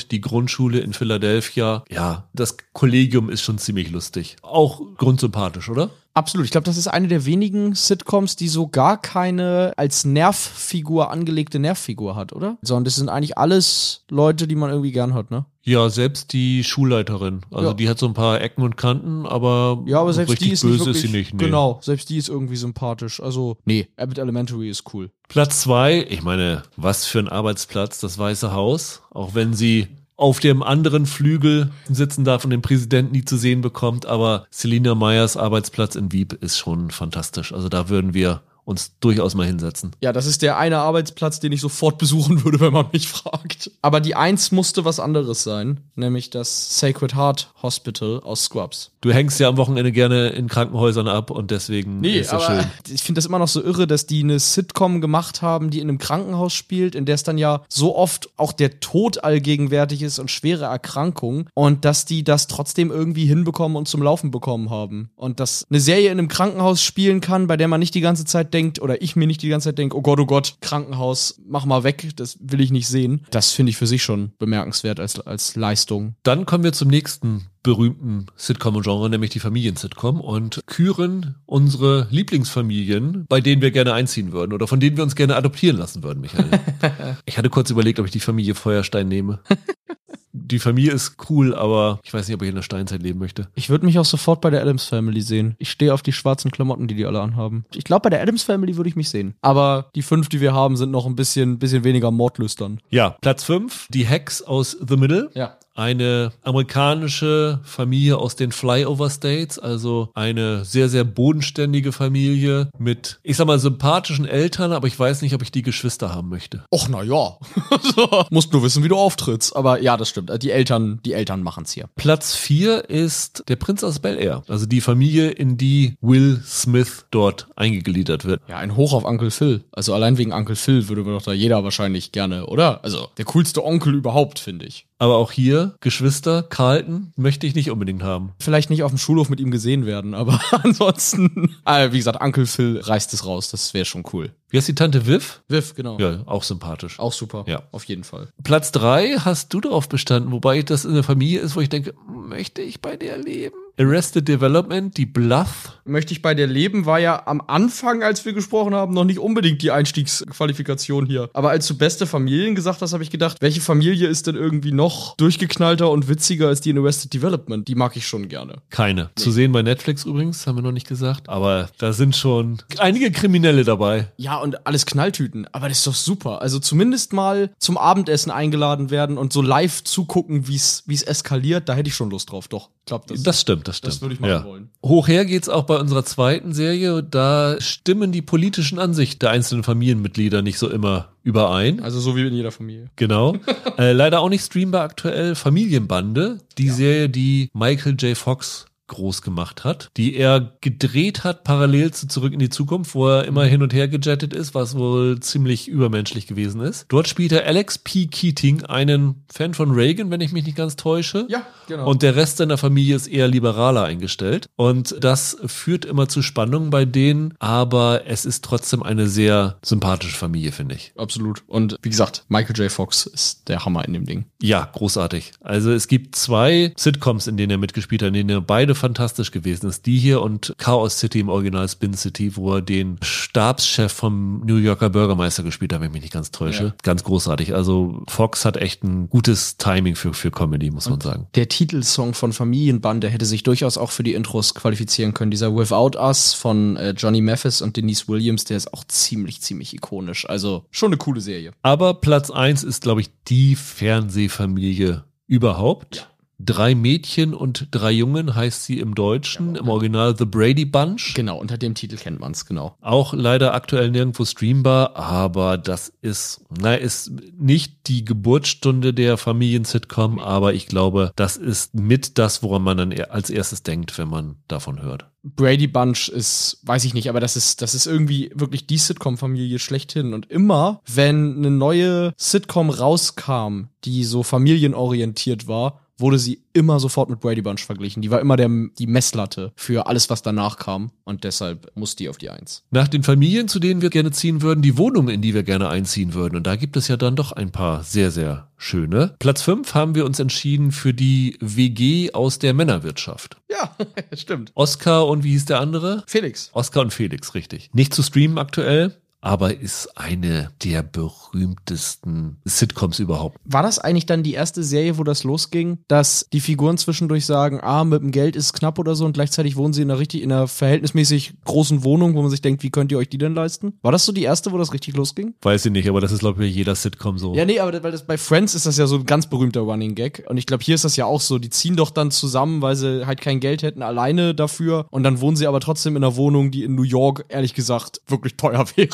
Preisgekrönt, die Grundschule in Philadelphia. Ja, das Kollegium ist schon ziemlich lustig. Auch grundsympathisch, oder? Absolut. Ich glaube, das ist eine der wenigen Sitcoms, die so gar keine als Nervfigur angelegte Nervfigur hat, oder? Sondern das sind eigentlich alles Leute, die man irgendwie gern hat, ne? Ja, selbst die Schulleiterin. Also Ja. die hat so ein paar Ecken und Kanten, aber, Ja, aber selbst die ist böse nicht wirklich, ist sie nicht. Nee. Genau, selbst die ist irgendwie sympathisch. Also, nee, Abbott Elementary ist cool. Platz zwei, ich meine, was für ein Arbeitsplatz, das Weiße Haus. Auch wenn sie auf dem anderen Flügel sitzen darf und den Präsidenten nie zu sehen bekommt, aber Selina Meyers Arbeitsplatz in Wieb ist schon fantastisch. Also da würden wir uns durchaus mal hinsetzen. Ja, das ist der eine Arbeitsplatz, den ich sofort besuchen würde, wenn man mich fragt. Aber die Eins musste was anderes sein, nämlich das Sacred Heart Hospital aus Scrubs. Du hängst ja am Wochenende gerne in Krankenhäusern ab und deswegen ist das schön. ich finde das immer noch so irre, dass die eine Sitcom gemacht haben, die in einem Krankenhaus spielt, in der es dann ja so oft auch der Tod allgegenwärtig ist und schwere Erkrankungen und dass die das trotzdem irgendwie hinbekommen und zum Laufen bekommen haben. Und dass eine Serie in einem Krankenhaus spielen kann, bei der man nicht die ganze Zeit denkt oder ich mir nicht die ganze Zeit denke, oh Gott, oh Gott, Krankenhaus, mach mal weg, das will ich nicht sehen. Das finde ich für sich schon bemerkenswert als, als Leistung. Dann kommen wir zum nächsten berühmten Sitcom-Genre, nämlich die Familien-Sitcom und küren unsere Lieblingsfamilien, bei denen wir gerne einziehen würden oder von denen wir uns gerne adoptieren lassen würden, Michael. ich hatte kurz überlegt, ob ich die Familie Feuerstein nehme. Die Familie ist cool, aber ich weiß nicht, ob ich in der Steinzeit leben möchte. Ich würde mich auch sofort bei der Adams Family sehen. Ich stehe auf die schwarzen Klamotten, die die alle anhaben. Ich glaube, bei der Adams Family würde ich mich sehen. Aber die fünf, die wir haben, sind noch ein bisschen, bisschen weniger mordlüstern. Ja, Platz 5, die Hacks aus The Middle. Ja. Eine amerikanische Familie aus den Flyover States, also eine sehr, sehr bodenständige Familie mit, ich sag mal, sympathischen Eltern, aber ich weiß nicht, ob ich die Geschwister haben möchte. Och, na ja. so. Musst nur wissen, wie du auftrittst. Aber ja, das stimmt. Die Eltern, die Eltern machen's hier. Platz 4 ist der Prinz aus Bel Air, also die Familie, in die Will Smith dort eingegliedert wird. Ja, ein Hoch auf Uncle Phil. Also allein wegen Uncle Phil würde doch da jeder wahrscheinlich gerne, oder? Also der coolste Onkel überhaupt, finde ich. Aber auch hier, Geschwister, Carlton, möchte ich nicht unbedingt haben. Vielleicht nicht auf dem Schulhof mit ihm gesehen werden, aber ansonsten, äh, wie gesagt, Uncle Phil reißt es raus. Das wäre schon cool. Wie heißt die Tante Viv? Viv, genau. Ja, auch sympathisch. Auch super. Ja. Auf jeden Fall. Platz drei hast du darauf bestanden, wobei das in der Familie ist, wo ich denke, möchte ich bei der leben? Arrested Development, die Bluff. Möchte ich bei dir leben, war ja am Anfang, als wir gesprochen haben, noch nicht unbedingt die Einstiegsqualifikation hier. Aber als du beste Familien gesagt hast, habe ich gedacht, welche Familie ist denn irgendwie noch durchgeknallter und witziger als die in Arrested Development? Die mag ich schon gerne. Keine. Zu sehen bei Netflix übrigens, haben wir noch nicht gesagt. Aber da sind schon einige Kriminelle dabei. Ja, und alles Knalltüten. Aber das ist doch super. Also zumindest mal zum Abendessen eingeladen werden und so live zugucken, wie es eskaliert. Da hätte ich schon Lust drauf. Doch, ich glaube das. Das stimmt. Das stimmt. Das würde ich machen ja. wollen. Hochher geht's auch bei unserer zweiten Serie. Da stimmen die politischen Ansichten der einzelnen Familienmitglieder nicht so immer überein. Also so wie in jeder Familie. Genau. äh, leider auch nicht streambar aktuell. Familienbande, die Serie, die Michael J. Fox groß gemacht hat, die er gedreht hat parallel zu Zurück in die Zukunft, wo er immer hin und her gejettet ist, was wohl ziemlich übermenschlich gewesen ist. Dort spielt er Alex P. Keating, einen Fan von Reagan, wenn ich mich nicht ganz täusche. Ja, genau. Und der Rest seiner Familie ist eher liberaler eingestellt. Und das führt immer zu Spannungen bei denen, aber es ist trotzdem eine sehr sympathische Familie, finde ich. Absolut. Und wie gesagt, Michael J. Fox ist der Hammer in dem Ding. Ja, großartig. Also es gibt zwei Sitcoms, in denen er mitgespielt hat, in denen er beide fantastisch gewesen ist. Die hier und Chaos City im Original Spin City, wo er den Stabschef vom New Yorker Bürgermeister gespielt hat, wenn ich mich nicht ganz täusche. Ja. Ganz großartig. Also Fox hat echt ein gutes Timing für, für Comedy, muss man sagen. Der Titelsong von Familienbande hätte sich durchaus auch für die Intros qualifizieren können. Dieser Without Us von äh, Johnny Mathis und Denise Williams, der ist auch ziemlich, ziemlich ikonisch. Also schon eine coole Serie. Aber Platz eins ist, glaube ich, die Fernsehfamilie überhaupt. Ja. Drei Mädchen und drei Jungen heißt sie im Deutschen, im Original The Brady Bunch. Genau, unter dem Titel kennt man's genau. Auch leider aktuell nirgendwo streambar, aber das ist, na, ist nicht die Geburtsstunde der Familien-Sitcom, aber ich glaube, das ist mit das, woran man dann als erstes denkt, wenn man davon hört. Brady Bunch ist, weiß ich nicht, aber das ist, das ist irgendwie wirklich die Sitcom-Familie schlechthin. Und immer, wenn eine neue Sitcom rauskam, die so familienorientiert war, wurde sie immer sofort mit Brady Bunch verglichen. Die war immer der, die Messlatte für alles, was danach kam. Und deshalb muss die auf die Eins. Nach den Familien, zu denen wir gerne ziehen würden, die Wohnungen, in die wir gerne einziehen würden. Und da gibt es ja dann doch ein paar sehr, sehr schöne. Platz fünf haben wir uns entschieden für die WG aus der Männerwirtschaft. Ja, stimmt. Oscar und wie hieß der andere? Felix. Oscar und Felix, richtig. Nicht zu streamen aktuell, aber ist eine der berühmtesten Sitcoms überhaupt. War das eigentlich dann die erste Serie, wo das losging, dass die Figuren zwischendurch sagen, ah, mit dem Geld ist es knapp oder so und gleichzeitig wohnen sie in einer richtig, in einer verhältnismäßig großen Wohnung, wo man sich denkt, wie könnt ihr euch die denn leisten? War das so die erste, wo das richtig losging? Weiß ich nicht, aber das ist, glaube ich, bei jeder Sitcom so. Ja, nee, aber das, weil das bei Friends ist das ja so ein ganz berühmter Running Gag. Und ich glaube, hier ist das ja auch so. Die ziehen doch dann zusammen, weil sie halt kein Geld hätten, alleine dafür. Und dann wohnen sie aber trotzdem in einer Wohnung, die in New York, ehrlich gesagt, wirklich teuer wäre.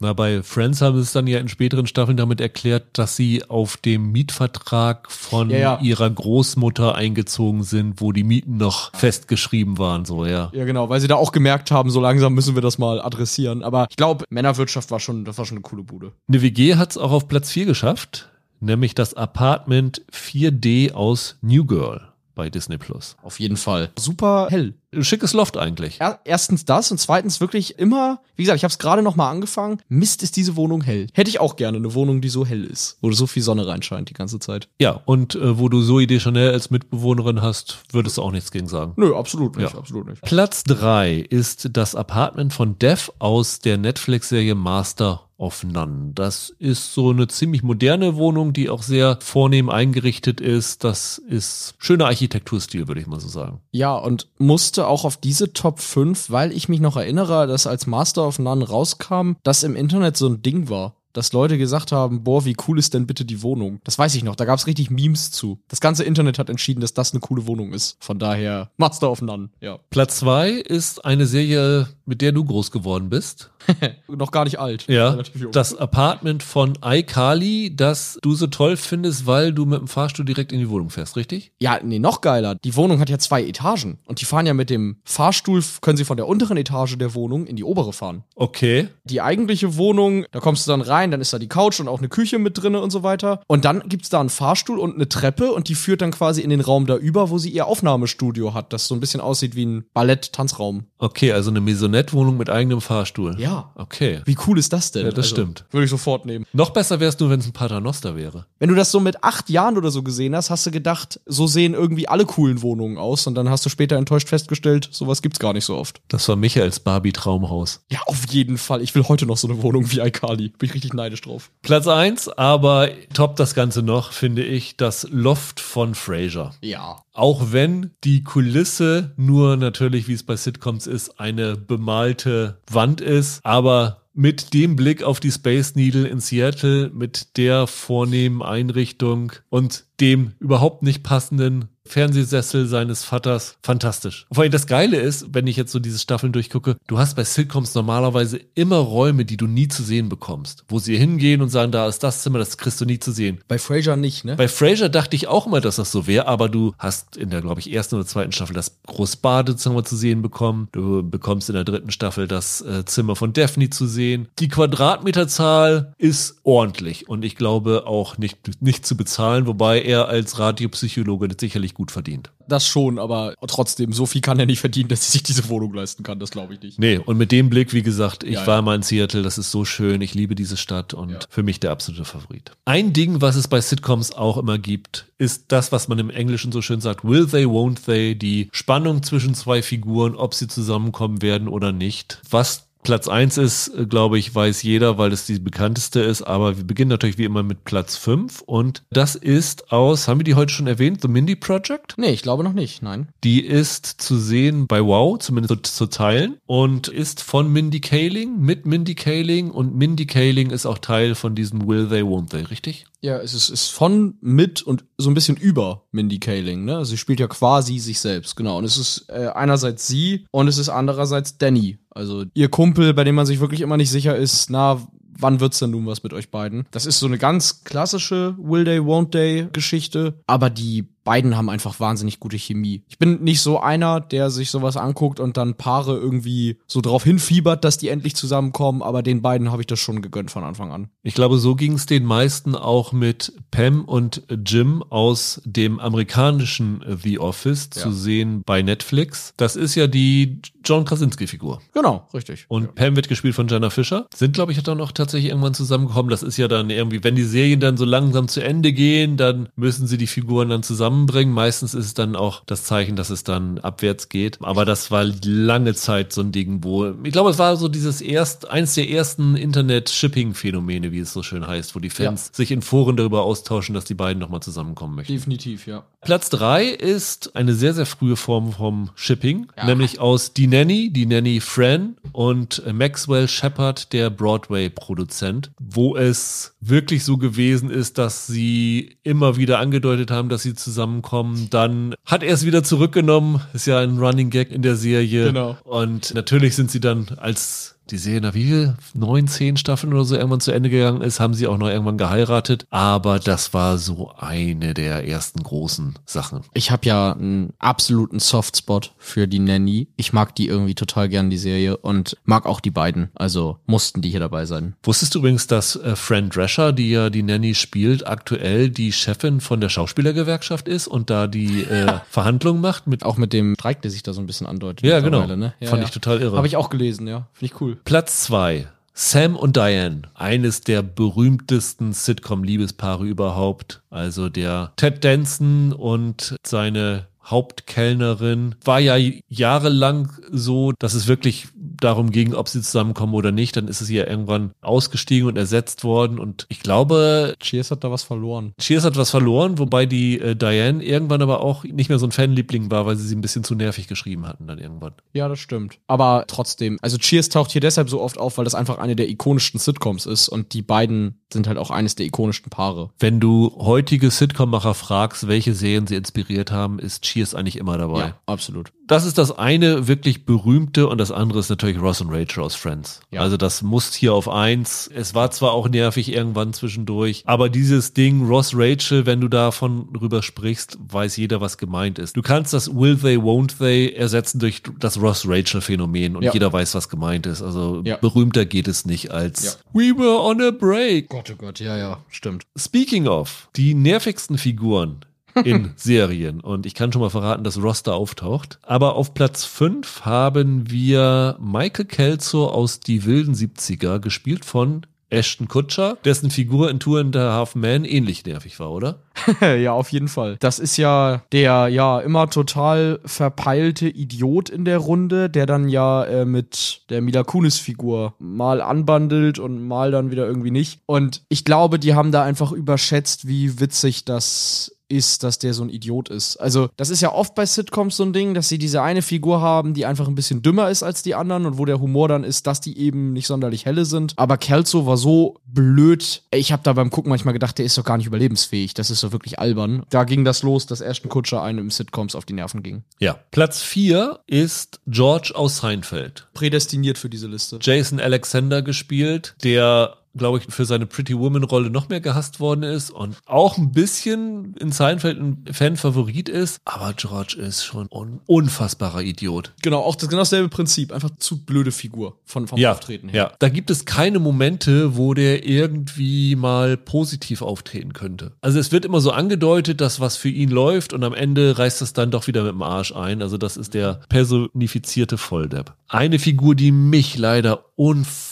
Na, bei Friends haben sie es dann ja in späteren Staffeln damit erklärt, dass sie auf dem Mietvertrag von Ja, ja. ihrer Großmutter eingezogen sind, wo die Mieten noch festgeschrieben waren, so, ja. Ja, genau, weil sie da auch gemerkt haben, so langsam müssen wir das mal adressieren. Aber ich glaube, Männerwirtschaft war schon, das war schon eine coole Bude. Eine WG hat es auch auf Platz 4 geschafft, nämlich das Apartment 4D aus New Girl bei Disney Plus. Auf jeden Fall. Super hell. Ein Schickes Loft eigentlich. Er, erstens das und zweitens wirklich immer, wie gesagt, ich habe es gerade noch mal angefangen. Mist, ist diese Wohnung hell. Hätte ich auch gerne eine Wohnung, die so hell ist, wo so viel Sonne reinscheint die ganze Zeit. Ja, und äh, wo du Zoe Deschanel als Mitbewohnerin hast, würdest du auch nichts gegen sagen. Nö, absolut nicht, Ja. absolut nicht. Platz 3 ist das Apartment von Dev aus der Netflix-Serie Master of None. Das ist so eine ziemlich moderne Wohnung, die auch sehr vornehm eingerichtet ist. Das ist schöner Architekturstil, würde ich mal so sagen. Ja, und musste auch auf diese Top 5, weil ich mich noch erinnere, dass als Master of None rauskam, das im Internet so ein Ding war. Dass Leute gesagt haben, boah, wie cool ist denn bitte die Wohnung? Das weiß ich noch, da gab's richtig Memes zu. Das ganze Internet hat entschieden, dass das eine coole Wohnung ist. Von daher, Master of None, ja. Platz 2 ist eine Serie, mit der du groß geworden bist. noch gar nicht alt. Ja, das Apartment von iCarly, das du so toll findest, weil du mit dem Fahrstuhl direkt in die Wohnung fährst, richtig? Ja, nee, noch geiler. Die Wohnung hat ja zwei Etagen. Und die fahren ja mit dem Fahrstuhl, können sie von der unteren Etage der Wohnung in die obere fahren. Okay. Die eigentliche Wohnung, da kommst du dann rein, dann ist da die Couch und auch eine Küche mit drinne und so weiter. Und dann gibt's da einen Fahrstuhl und eine Treppe und die führt dann quasi in den Raum da über, wo sie ihr Aufnahmestudio hat, das so ein bisschen aussieht wie ein Ballett-Tanzraum. Okay, also eine Maisonette-Wohnung mit eigenem Fahrstuhl. Ja. Okay. Wie cool ist das denn? Also, Ja, das stimmt. Würde ich sofort nehmen. Noch besser wär's nur, wenn es ein Paternoster wäre. Wenn du das so mit acht Jahren oder so gesehen hast, hast du gedacht, so sehen irgendwie alle coolen Wohnungen aus. Und dann hast du später enttäuscht festgestellt, sowas gibt's gar nicht so oft. Das war Michaels Barbie-Traumhaus. Ja, auf jeden Fall. Ich will heute noch so eine Wohnung wie iCarly. Bin ich richtig neidisch drauf. Platz eins, aber top das Ganze noch, finde ich, das Loft von Frasier. Ja. Auch wenn die Kulisse nur natürlich, wie es bei Sitcoms ist, eine bemalte Wand ist, aber mit dem Blick auf die Space Needle in Seattle, mit der vornehmen Einrichtung und dem überhaupt nicht passenden Fernsehsessel seines Vaters. Fantastisch. Vor allem das Geile ist, wenn ich jetzt so diese Staffeln durchgucke, du hast bei Sitcoms normalerweise immer Räume, die du nie zu sehen bekommst. Wo sie hingehen und sagen, da ist das Zimmer, das kriegst du nie zu sehen. Bei Frasier nicht, ne? Bei Frasier dachte ich auch immer, dass das so wäre, aber du hast in der, glaube ich, ersten oder zweiten Staffel das Großbadezimmer zu sehen bekommen. Du bekommst in der dritten Staffel das äh, Zimmer von Daphne zu sehen. Die Quadratmeterzahl ist ordentlich und ich glaube auch nicht, nicht zu bezahlen, wobei er als Radiopsychologe das sicherlich gut verdient. Das schon, aber trotzdem, so viel kann er nicht verdienen, dass er sich diese Wohnung leisten kann. Das glaube ich nicht. Nee, und mit dem Blick, wie gesagt, ich Ja, war ja. mal in Seattle, das ist so schön, ich liebe diese Stadt und Ja. für mich der absolute Favorit. Ein Ding, was es bei Sitcoms auch immer gibt, ist das, was man im Englischen so schön sagt, will they, won't they, die Spannung zwischen zwei Figuren, ob sie zusammenkommen werden oder nicht. Was Platz eins ist, glaube ich, weiß jeder, weil es die bekannteste ist, aber wir beginnen natürlich wie immer mit Platz fünf und das ist aus, haben wir die heute schon erwähnt, The Mindy Project? Nee, ich glaube noch nicht, nein. Die ist zu sehen bei Wow, zumindest zu, zu teilen, und ist von Mindy Kaling, mit Mindy Kaling. Und Mindy Kaling ist auch Teil von diesem Will They, Won't They, richtig? Ja, es ist, ist von, mit und so ein bisschen über Mindy Kaling, ne? Sie spielt ja quasi sich selbst, genau. Und es ist äh, einerseits sie und es ist andererseits Danny. Also ihr Kumpel, bei dem man sich wirklich immer nicht sicher ist, na, wann wird's denn nun was mit euch beiden? Das ist so eine ganz klassische Will Day, Won't Day Geschichte, aber die beiden haben einfach wahnsinnig gute Chemie. Ich bin nicht so einer, der sich sowas anguckt und dann Paare irgendwie so drauf hinfiebert, dass die endlich zusammenkommen, aber den beiden habe ich das schon gegönnt von Anfang an. Ich glaube, so ging es den meisten auch mit Pam und Jim aus dem amerikanischen The Office Ja. zu sehen bei Netflix. Das ist ja die John Krasinski-Figur. Genau, richtig. Und Pam wird gespielt von Jenna Fischer. Sind, glaube ich, dann auch tatsächlich irgendwann zusammengekommen. Das ist ja dann irgendwie, wenn die Serien dann so langsam zu Ende gehen, dann müssen sie die Figuren dann zusammenbringen. Meistens ist es dann auch das Zeichen, dass es dann abwärts geht. Aber das war lange Zeit so ein Ding, wo, ich glaube, es war so dieses erst, eins der ersten Internet-Shipping-Phänomene, wie es so schön heißt, wo die Fans sich in Foren darüber austauschen, dass die beiden nochmal zusammenkommen möchten. Definitiv, ja. Platz drei ist eine sehr, sehr frühe Form vom Shipping, Ja. nämlich aus Die Nanny, Die Nanny Fran und Maxwell Shepard, der Broadway-Produzent, wo es wirklich so gewesen ist, dass sie immer wieder angedeutet haben, dass sie zusammenkommen. Dann hat er es wieder zurückgenommen, ist ja ein Running Gag in der Serie. Genau. Und natürlich sind sie dann als die Serie nach wie viel? Neun, zehn Staffeln oder so irgendwann zu Ende gegangen ist, haben sie auch noch irgendwann geheiratet. Aber das war so eine der ersten großen Sachen. Ich habe ja einen absoluten Softspot für die Nanny. Ich mag die irgendwie total gern, die Serie, und mag auch die beiden. Also mussten die hier dabei sein. Wusstest du übrigens, dass äh, Fran Drescher, die ja die Nanny spielt, aktuell die Chefin von der Schauspielergewerkschaft ist und da die äh, Verhandlungen macht mit Auch mit dem Streik, der sich da so ein bisschen andeutet. Ja, genau. Ne? Ja, Fand ja. ich total irre. Habe ich auch gelesen, ja. Finde ich cool. Platz zwei. Sam und Diane, eines der berühmtesten Sitcom-Liebespaare überhaupt. Also der Ted Danson und seine Hauptkellnerin war ja jahrelang so, dass es wirklich darum ging, ob sie zusammenkommen oder nicht. Dann ist es ja irgendwann ausgestiegen und ersetzt worden. Und ich glaube, Cheers hat da was verloren. Cheers hat was verloren, wobei die äh, Diane irgendwann aber auch nicht mehr so ein Fanliebling war, weil sie sie ein bisschen zu nervig geschrieben hatten dann irgendwann. Ja, das stimmt. Aber trotzdem, also Cheers taucht hier deshalb so oft auf, weil das einfach eine der ikonischsten Sitcoms ist und die beiden sind halt auch eines der ikonischsten Paare. Wenn du heutige Sitcom-Macher fragst, welche Serien sie inspiriert haben, ist Cheers eigentlich immer dabei. Ja, absolut. Das ist das eine wirklich berühmte und das andere ist natürlich Ross und Rachel aus Friends. Ja. Also das muss hier auf eins. Es war zwar auch nervig irgendwann zwischendurch, aber dieses Ding Ross Rachel, wenn du davon rüber sprichst, weiß jeder, was gemeint ist. Du kannst das Will they, won't they ersetzen durch das Ross Rachel Phänomen und Ja. jeder weiß, was gemeint ist. Also Ja. berühmter geht es nicht als. We were on a break. Gott, oh Gott, ja, ja, stimmt. Speaking of, die nervigsten Figuren in Serien. Und ich kann schon mal verraten, dass Ross da auftaucht. Aber auf Platz 5 haben wir Michael Kelso aus Die wilden 70er, gespielt von Ashton Kutcher, dessen Figur in Two and a Half Men ähnlich nervig war, oder? ja, auf jeden Fall. Das ist ja der ja immer total verpeilte Idiot in der Runde, der dann ja äh, mit der Mila Kunis-Figur mal anbandelt und mal dann wieder irgendwie nicht. Und ich glaube, die haben da einfach überschätzt, wie witzig das ist, dass der so ein Idiot ist. Also, das ist ja oft bei Sitcoms so ein Ding, dass sie diese eine Figur haben, die einfach ein bisschen dümmer ist als die anderen und wo der Humor dann ist, dass die eben nicht sonderlich helle sind. Aber Kelso war so blöd. Ich habe da beim Gucken manchmal gedacht, der ist doch gar nicht überlebensfähig. Das ist doch wirklich albern. Da ging das los, dass Ashton Kutscher einem im Sitcoms auf die Nerven ging. Ja. Platz 4 ist George aus Seinfeld. Prädestiniert für diese Liste. Jason Alexander gespielt, der glaube ich, für seine Pretty Woman-Rolle noch mehr gehasst worden ist und auch ein bisschen in Seinfeld ein Fan-Favorit ist. Aber George ist schon ein unfassbarer Idiot. Genau, auch das genau dasselbe Prinzip. Einfach zu blöde Figur von, vom ja, Auftreten her. Ja, da gibt es keine Momente, wo der irgendwie mal positiv auftreten könnte. Also es wird immer so angedeutet, dass was für ihn läuft und am Ende reißt es dann doch wieder mit dem Arsch ein. Also das ist der personifizierte Volldepp. Eine Figur, die mich leider unfassbar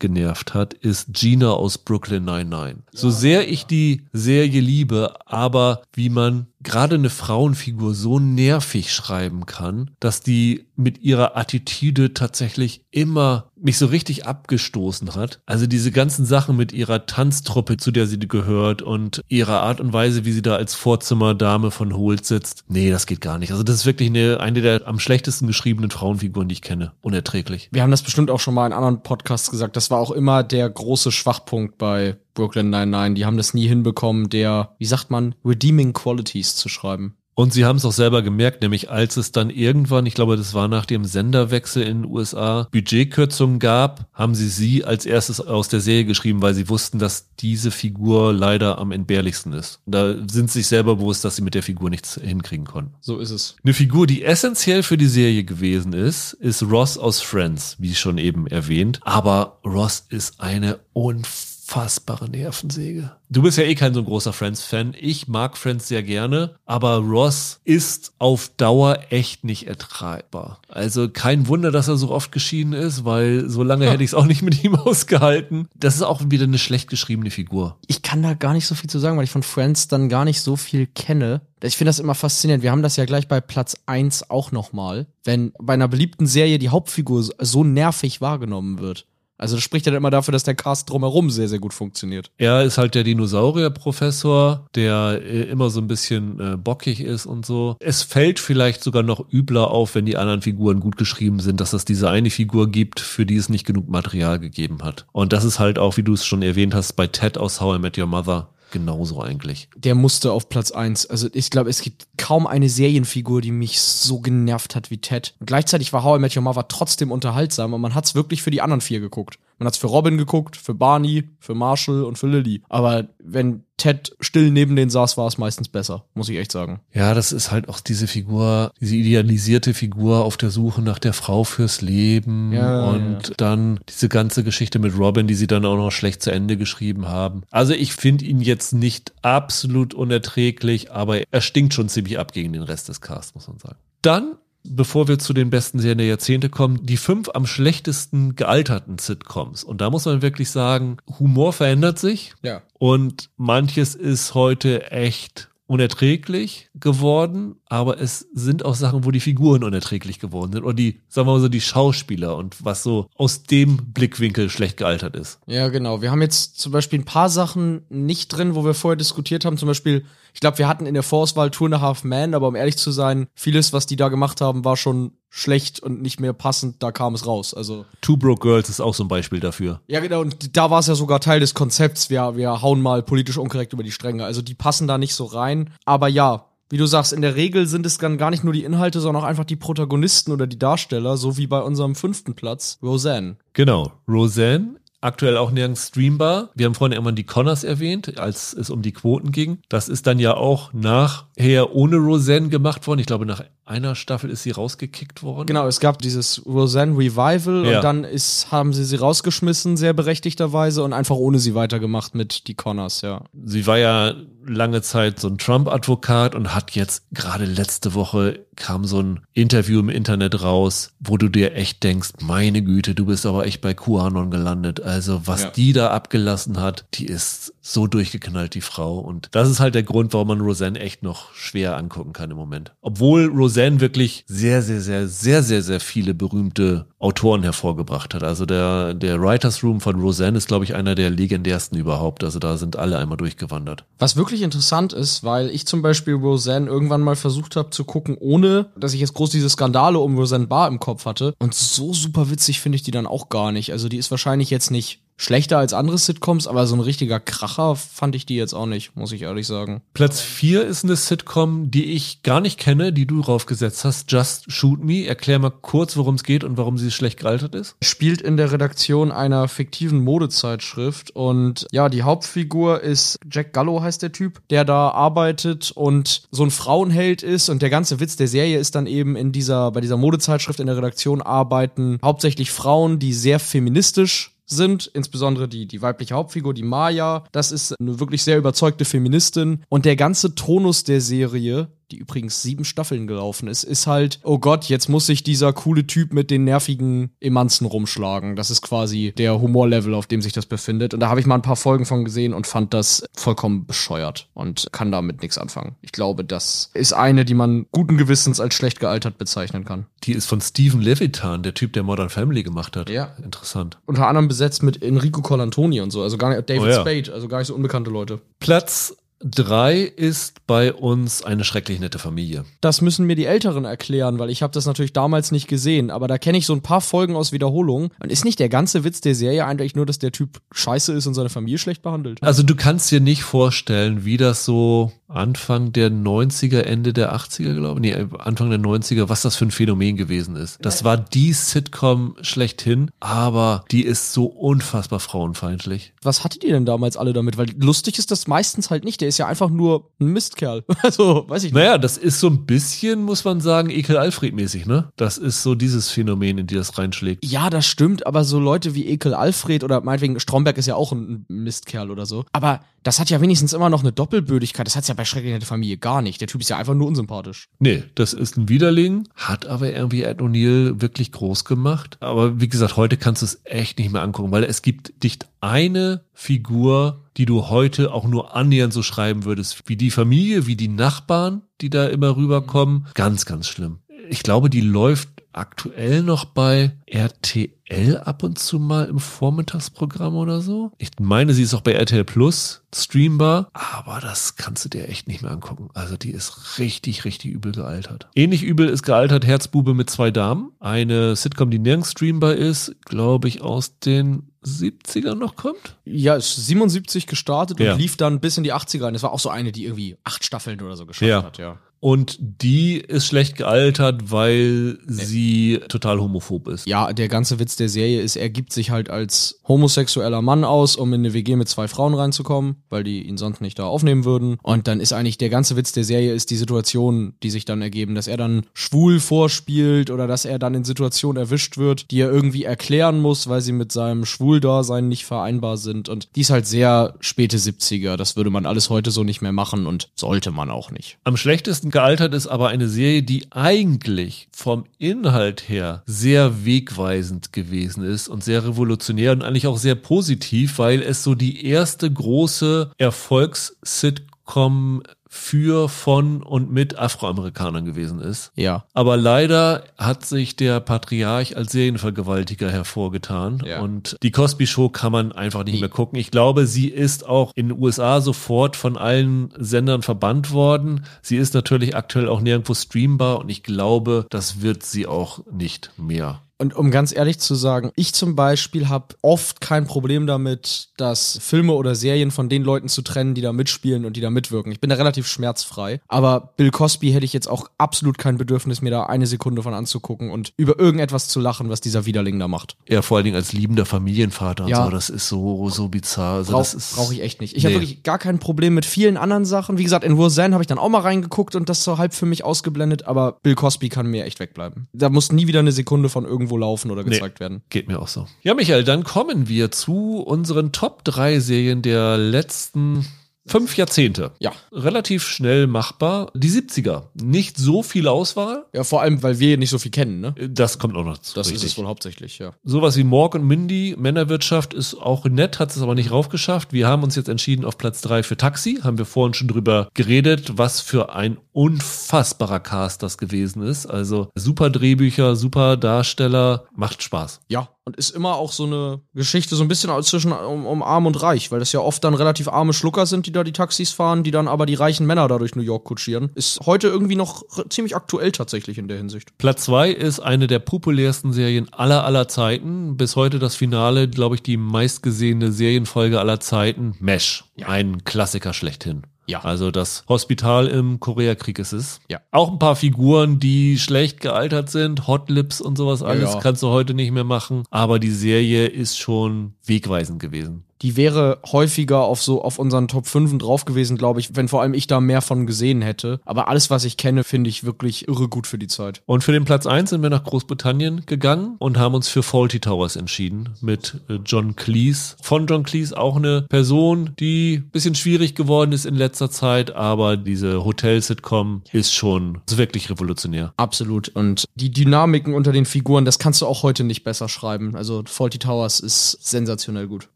genervt hat, ist Gina aus Brooklyn 99. Ja. So sehr ich die Serie liebe, aber wie man gerade eine Frauenfigur so nervig schreiben kann, dass die mit ihrer Attitüde tatsächlich immer mich so richtig abgestoßen hat. Also diese ganzen Sachen mit ihrer Tanztruppe, zu der sie gehört und ihrer Art und Weise, wie sie da als Vorzimmerdame von Holt sitzt. Nee, das geht gar nicht. Also das ist wirklich eine, eine der am schlechtesten geschriebenen Frauenfiguren, die ich kenne. Unerträglich. Wir haben das bestimmt auch schon mal in anderen Podcasts gesagt. Das war auch immer der große Schwachpunkt bei Brooklyn 99. Die haben das nie hinbekommen, der, wie sagt man, Redeeming Qualities zu schreiben. Und sie haben es auch selber gemerkt, nämlich als es dann irgendwann, ich glaube, das war nach dem Senderwechsel in den USA, Budgetkürzungen gab, haben sie sie als erstes aus der Serie geschrieben, weil sie wussten, dass diese Figur leider am entbehrlichsten ist. Da sind sie sich selber bewusst, dass sie mit der Figur nichts hinkriegen konnten. So ist es. Eine Figur, die essentiell für die Serie gewesen ist, ist Ross aus Friends, wie schon eben erwähnt. Aber Ross ist eine unfassbare unfassbare Nervensäge. Du bist ja eh kein so großer Friends-Fan. Ich mag Friends sehr gerne, aber Ross ist auf Dauer echt nicht ertragbar. Also kein Wunder, dass er so oft geschieden ist, weil so lange ja. hätte ich es auch nicht mit ihm ausgehalten. Das ist auch wieder eine schlecht geschriebene Figur. Ich kann da gar nicht so viel zu sagen, weil ich von Friends dann gar nicht so viel kenne. Ich finde das immer faszinierend. Wir haben das ja gleich bei Platz eins auch nochmal. Wenn bei einer beliebten Serie die Hauptfigur so nervig wahrgenommen wird. Also das spricht ja immer dafür, dass der Cast drumherum sehr, sehr gut funktioniert. Er ist halt der Dinosaurier-Professor, der äh, immer so ein bisschen äh, bockig ist und so. Es fällt vielleicht sogar noch übler auf, wenn die anderen Figuren gut geschrieben sind, dass es diese eine Figur gibt, für die es nicht genug Material gegeben hat. Und das ist halt auch, wie du es schon erwähnt hast, bei Ted aus How I Met Your Mother genauso eigentlich. Der musste auf Platz eins. Also ich glaube, es gibt kaum eine Serienfigur, die mich so genervt hat wie Ted. Und gleichzeitig war How I Met Your Mother trotzdem unterhaltsam und man hat es wirklich für die anderen vier geguckt. Man hat es für Robin geguckt, für Barney, für Marshall und für Lily. Aber wenn Ted still neben denen saß, war es meistens besser, muss ich echt sagen. Ja, das ist halt auch diese Figur, diese idealisierte Figur auf der Suche nach der Frau fürs Leben ja, und ja. dann diese ganze Geschichte mit Robin, die sie dann auch noch schlecht zu Ende geschrieben haben. Also ich finde ihn jetzt nicht absolut unerträglich, aber er stinkt schon ziemlich ab gegen den Rest des Casts, muss man sagen. Dann bevor wir zu den besten Serien der Jahrzehnte kommen, die fünf am schlechtesten gealterten Sitcoms. Und da muss man wirklich sagen, Humor verändert sich. Ja. Und manches ist heute echt unerträglich geworden, aber es sind auch Sachen, wo die Figuren unerträglich geworden sind oder die, sagen wir mal so, die Schauspieler und was so aus dem Blickwinkel schlecht gealtert ist. Ja, genau. Wir haben jetzt zum Beispiel ein paar Sachen nicht drin, wo wir vorher diskutiert haben. Zum Beispiel, ich glaube, wir hatten in der Vorauswahl Two and a Half Man, aber um ehrlich zu sein, vieles, was die da gemacht haben, war schon schlecht und nicht mehr passend, da kam es raus. Also Two Broke Girls ist auch so ein Beispiel dafür. Ja, genau, und da war es ja sogar Teil des Konzepts, wir, wir hauen mal politisch unkorrekt über die Stränge. Also die passen da nicht so rein. Aber ja, wie du sagst, in der Regel sind es dann gar nicht nur die Inhalte, sondern auch einfach die Protagonisten oder die Darsteller, so wie bei unserem fünften Platz, Roseanne. Genau, Roseanne aktuell auch nirgends streambar. Wir haben vorhin irgendwann die Connors erwähnt, als es um die Quoten ging. Das ist dann ja auch nachher ohne Roseanne gemacht worden. Ich glaube, nach einer Staffel ist sie rausgekickt worden. Genau, es gab dieses Roseanne Revival ja. und dann ist, haben sie sie rausgeschmissen, sehr berechtigterweise, und einfach ohne sie weitergemacht mit die Connors, ja. Sie war ja lange Zeit so ein Trump-Advokat und hat jetzt gerade letzte Woche kam so ein Interview im Internet raus, wo du dir echt denkst, meine Güte, du bist aber echt bei QAnon gelandet. Also was Ja. die da abgelassen hat, die ist so durchgeknallt, die Frau. Und das ist halt der Grund, warum man Roseanne echt noch schwer angucken kann im Moment. Obwohl Roseanne wirklich sehr, sehr, sehr, sehr, sehr, sehr viele berühmte Autoren hervorgebracht hat. Also der, der Writers Room von Roseanne ist, glaube ich, einer der legendärsten überhaupt. Also da sind alle einmal durchgewandert. Was wirklich interessant ist, weil ich zum Beispiel Roseanne irgendwann mal versucht habe zu gucken, ohne dass ich jetzt groß diese Skandale um Roseanne Barr im Kopf hatte. Und so super witzig finde ich die dann auch gar nicht. Also die ist wahrscheinlich jetzt nicht schlechter als andere Sitcoms, aber so ein richtiger Kracher fand ich die jetzt auch nicht, muss ich ehrlich sagen. Platz 4 ist eine Sitcom, die ich gar nicht kenne, die du draufgesetzt hast. Just Shoot Me. Erklär mal kurz, worum es geht und warum sie schlecht gealtert ist. Spielt in der Redaktion einer fiktiven Modezeitschrift und ja, die Hauptfigur ist Jack Gallo heißt der Typ, der da arbeitet und so ein Frauenheld ist und der ganze Witz der Serie ist dann eben in dieser bei dieser Modezeitschrift in der Redaktion arbeiten hauptsächlich Frauen, die sehr feministisch sind, insbesondere die, die weibliche Hauptfigur, die Maya, das ist eine wirklich sehr überzeugte Feministin. Und der ganze Tonus der Serie, die übrigens sieben Staffeln gelaufen ist, ist halt, oh Gott, jetzt muss sich dieser coole Typ mit den nervigen Emanzen rumschlagen. Das ist quasi der Humorlevel, auf dem sich das befindet. Und da habe ich mal ein paar Folgen von gesehen und fand das vollkommen bescheuert und kann damit nichts anfangen. Ich glaube, das ist eine, die man guten Gewissens als schlecht gealtert bezeichnen kann. Die ist von Steven Levitan, der Typ, der Modern Family gemacht hat. Ja. Interessant. Unter anderem besetzt mit Enrico Colantoni und so, also gar nicht, David Oh ja. Spade, also gar nicht so unbekannte Leute. Platz 3 ist bei uns eine schrecklich nette Familie. Das müssen mir die Älteren erklären, weil ich habe das natürlich damals nicht gesehen. Aber da kenne ich so ein paar Folgen aus Wiederholung. Und ist nicht der ganze Witz der Serie eigentlich nur, dass der Typ scheiße ist und seine Familie schlecht behandelt? Also du kannst dir nicht vorstellen, wie das so Anfang der 90er, Ende der 80er, glaube ich, nee, Anfang der 90er, was das für ein Phänomen gewesen ist. Das war die Sitcom schlechthin, aber die ist so unfassbar frauenfeindlich. Was hattet ihr denn damals alle damit? Weil lustig ist das meistens halt nicht. Der ist ja einfach nur ein Mistkerl. Also, weiß ich nicht. Naja, das ist so ein bisschen, muss man sagen, Ekel Alfred mäßig, ne? Das ist so dieses Phänomen, in die das reinschlägt. Ja, das stimmt, aber so Leute wie Ekel Alfred oder meinetwegen Stromberg ist ja auch ein Mistkerl oder so. Aber das hat ja wenigstens immer noch eine Doppelbödigkeit. Das hat's ja bei Schrecklich nette Familie gar nicht. Der Typ ist ja einfach nur unsympathisch. Nee, das ist ein Widerling, hat aber irgendwie Ed O'Neill wirklich groß gemacht. Aber wie gesagt, heute kannst du es echt nicht mehr angucken, weil es gibt nicht eine Figur, die du heute auch nur annähernd so schreiben würdest, wie die Familie, wie die Nachbarn, die da immer rüberkommen. Ganz, ganz schlimm. Ich glaube, die läuft aktuell noch bei RTL ab und zu mal im Vormittagsprogramm oder so. Ich meine, sie ist auch bei RTL Plus streambar, aber das kannst du dir echt nicht mehr angucken. Also die ist richtig, richtig übel gealtert. Ähnlich übel ist gealtert Herzbube mit zwei Damen. Eine Sitcom, die nirgends streambar ist, glaube ich, aus den 70ern noch kommt. Ja, ist 77 gestartet Ja. und lief dann bis in die 80er rein. Das war auch so eine, die irgendwie acht Staffeln oder so geschafft Ja. hat, ja. Und die ist schlecht gealtert, weil sie total homophob ist. Ja, der ganze Witz der Serie ist, er gibt sich halt als homosexueller Mann aus, um in eine WG mit zwei Frauen reinzukommen, weil die ihn sonst nicht da aufnehmen würden. Und dann ist eigentlich der ganze Witz der Serie ist die Situation, die sich dann ergeben, dass er dann schwul vorspielt oder dass er dann in Situationen erwischt wird, die er irgendwie erklären muss, weil sie mit seinem Schwuldasein nicht vereinbar sind. Und die ist halt sehr späte 70er. Das würde man alles heute so nicht mehr machen und sollte man auch nicht. Am schlechtesten gealtert ist aber eine Serie, die eigentlich vom Inhalt her sehr wegweisend gewesen ist und sehr revolutionär und eigentlich auch sehr positiv, weil es so die erste große Erfolgs-Sitcom für, von und mit Afroamerikanern gewesen ist. Ja. Aber leider hat sich der Patriarch als Serienvergewaltiger hervorgetan. Ja. Und die Cosby Show kann man einfach nicht mehr gucken. Ich glaube, sie ist auch in den USA sofort von allen Sendern verbannt worden. Sie ist natürlich aktuell auch nirgendwo streambar und ich glaube, das wird sie auch nicht mehr. Und um ganz ehrlich zu sagen, ich zum Beispiel habe oft kein Problem damit, dass Filme oder Serien von den Leuten zu trennen, die da mitspielen und die da mitwirken. Ich bin da relativ schmerzfrei. Aber Bill Cosby hätte ich jetzt auch absolut kein Bedürfnis, mir da eine Sekunde von anzugucken und über irgendetwas zu lachen, was dieser Widerling da macht. Er vor allen Dingen als liebender Familienvater und Ja. so, das ist so, so bizarr. Also Brauch, das ist, Brauche ich echt nicht. Ich Nee. habe wirklich gar kein Problem mit vielen anderen Sachen. Wie gesagt, in Roseanne habe ich dann auch mal reingeguckt und das so halb für mich ausgeblendet, aber Bill Cosby kann mir echt wegbleiben. Da muss nie wieder eine Sekunde von irgendwo laufen oder gezeigt werden. Geht mir auch so. Ja, Michael, dann kommen wir zu unseren Top 3 Serien der letzten Fünf Jahrzehnte. Ja. Relativ schnell machbar. Die 70er. Nicht so viel Auswahl. Ja, vor allem, weil wir nicht so viel kennen, ne? Das kommt auch noch zu. Das ist es wohl hauptsächlich, ja. Sowas wie Morg und Mindy, Männerwirtschaft ist auch nett, hat es aber nicht raufgeschafft. Wir haben uns jetzt entschieden auf Platz drei für Taxi. Haben wir vorhin schon drüber geredet, was für ein unfassbarer Cast das gewesen ist. Also super Drehbücher, super Darsteller, macht Spaß. Ja, und ist immer auch so eine Geschichte so ein bisschen zwischen um, um arm und reich, weil das ja oft dann relativ arme Schlucker sind, die da die Taxis fahren, die dann aber die reichen Männer da durch New York kutschieren. Ist heute irgendwie noch ziemlich aktuell tatsächlich in der Hinsicht. Platz zwei ist eine der populärsten Serien aller aller Zeiten. Bis heute das Finale, glaube ich, die meistgesehene Serienfolge aller Zeiten. Mesh. Ein Klassiker schlechthin. Ja. Also das Hospital im Koreakrieg ist es. Ja. Auch ein paar Figuren, die schlecht gealtert sind, Hot Lips und sowas alles ja. kannst du heute nicht mehr machen. Aber die Serie ist schon wegweisend gewesen. Die wäre häufiger auf so auf unseren Top 5 drauf gewesen, glaube ich, wenn vor allem ich da mehr von gesehen hätte. Aber alles, was ich kenne, finde ich wirklich irre gut für die Zeit. Und für den Platz eins sind wir nach Großbritannien gegangen und haben uns für Faulty Towers entschieden mit äh, John Cleese. Von John Cleese auch eine Person, die ein bisschen schwierig geworden ist in letzter Zeit, aber diese Hotel-Sitcom ist schon wirklich revolutionär. Absolut. Und die Dynamiken unter den Figuren, das kannst du auch heute nicht besser schreiben. Also Faulty Towers ist sensationell gut,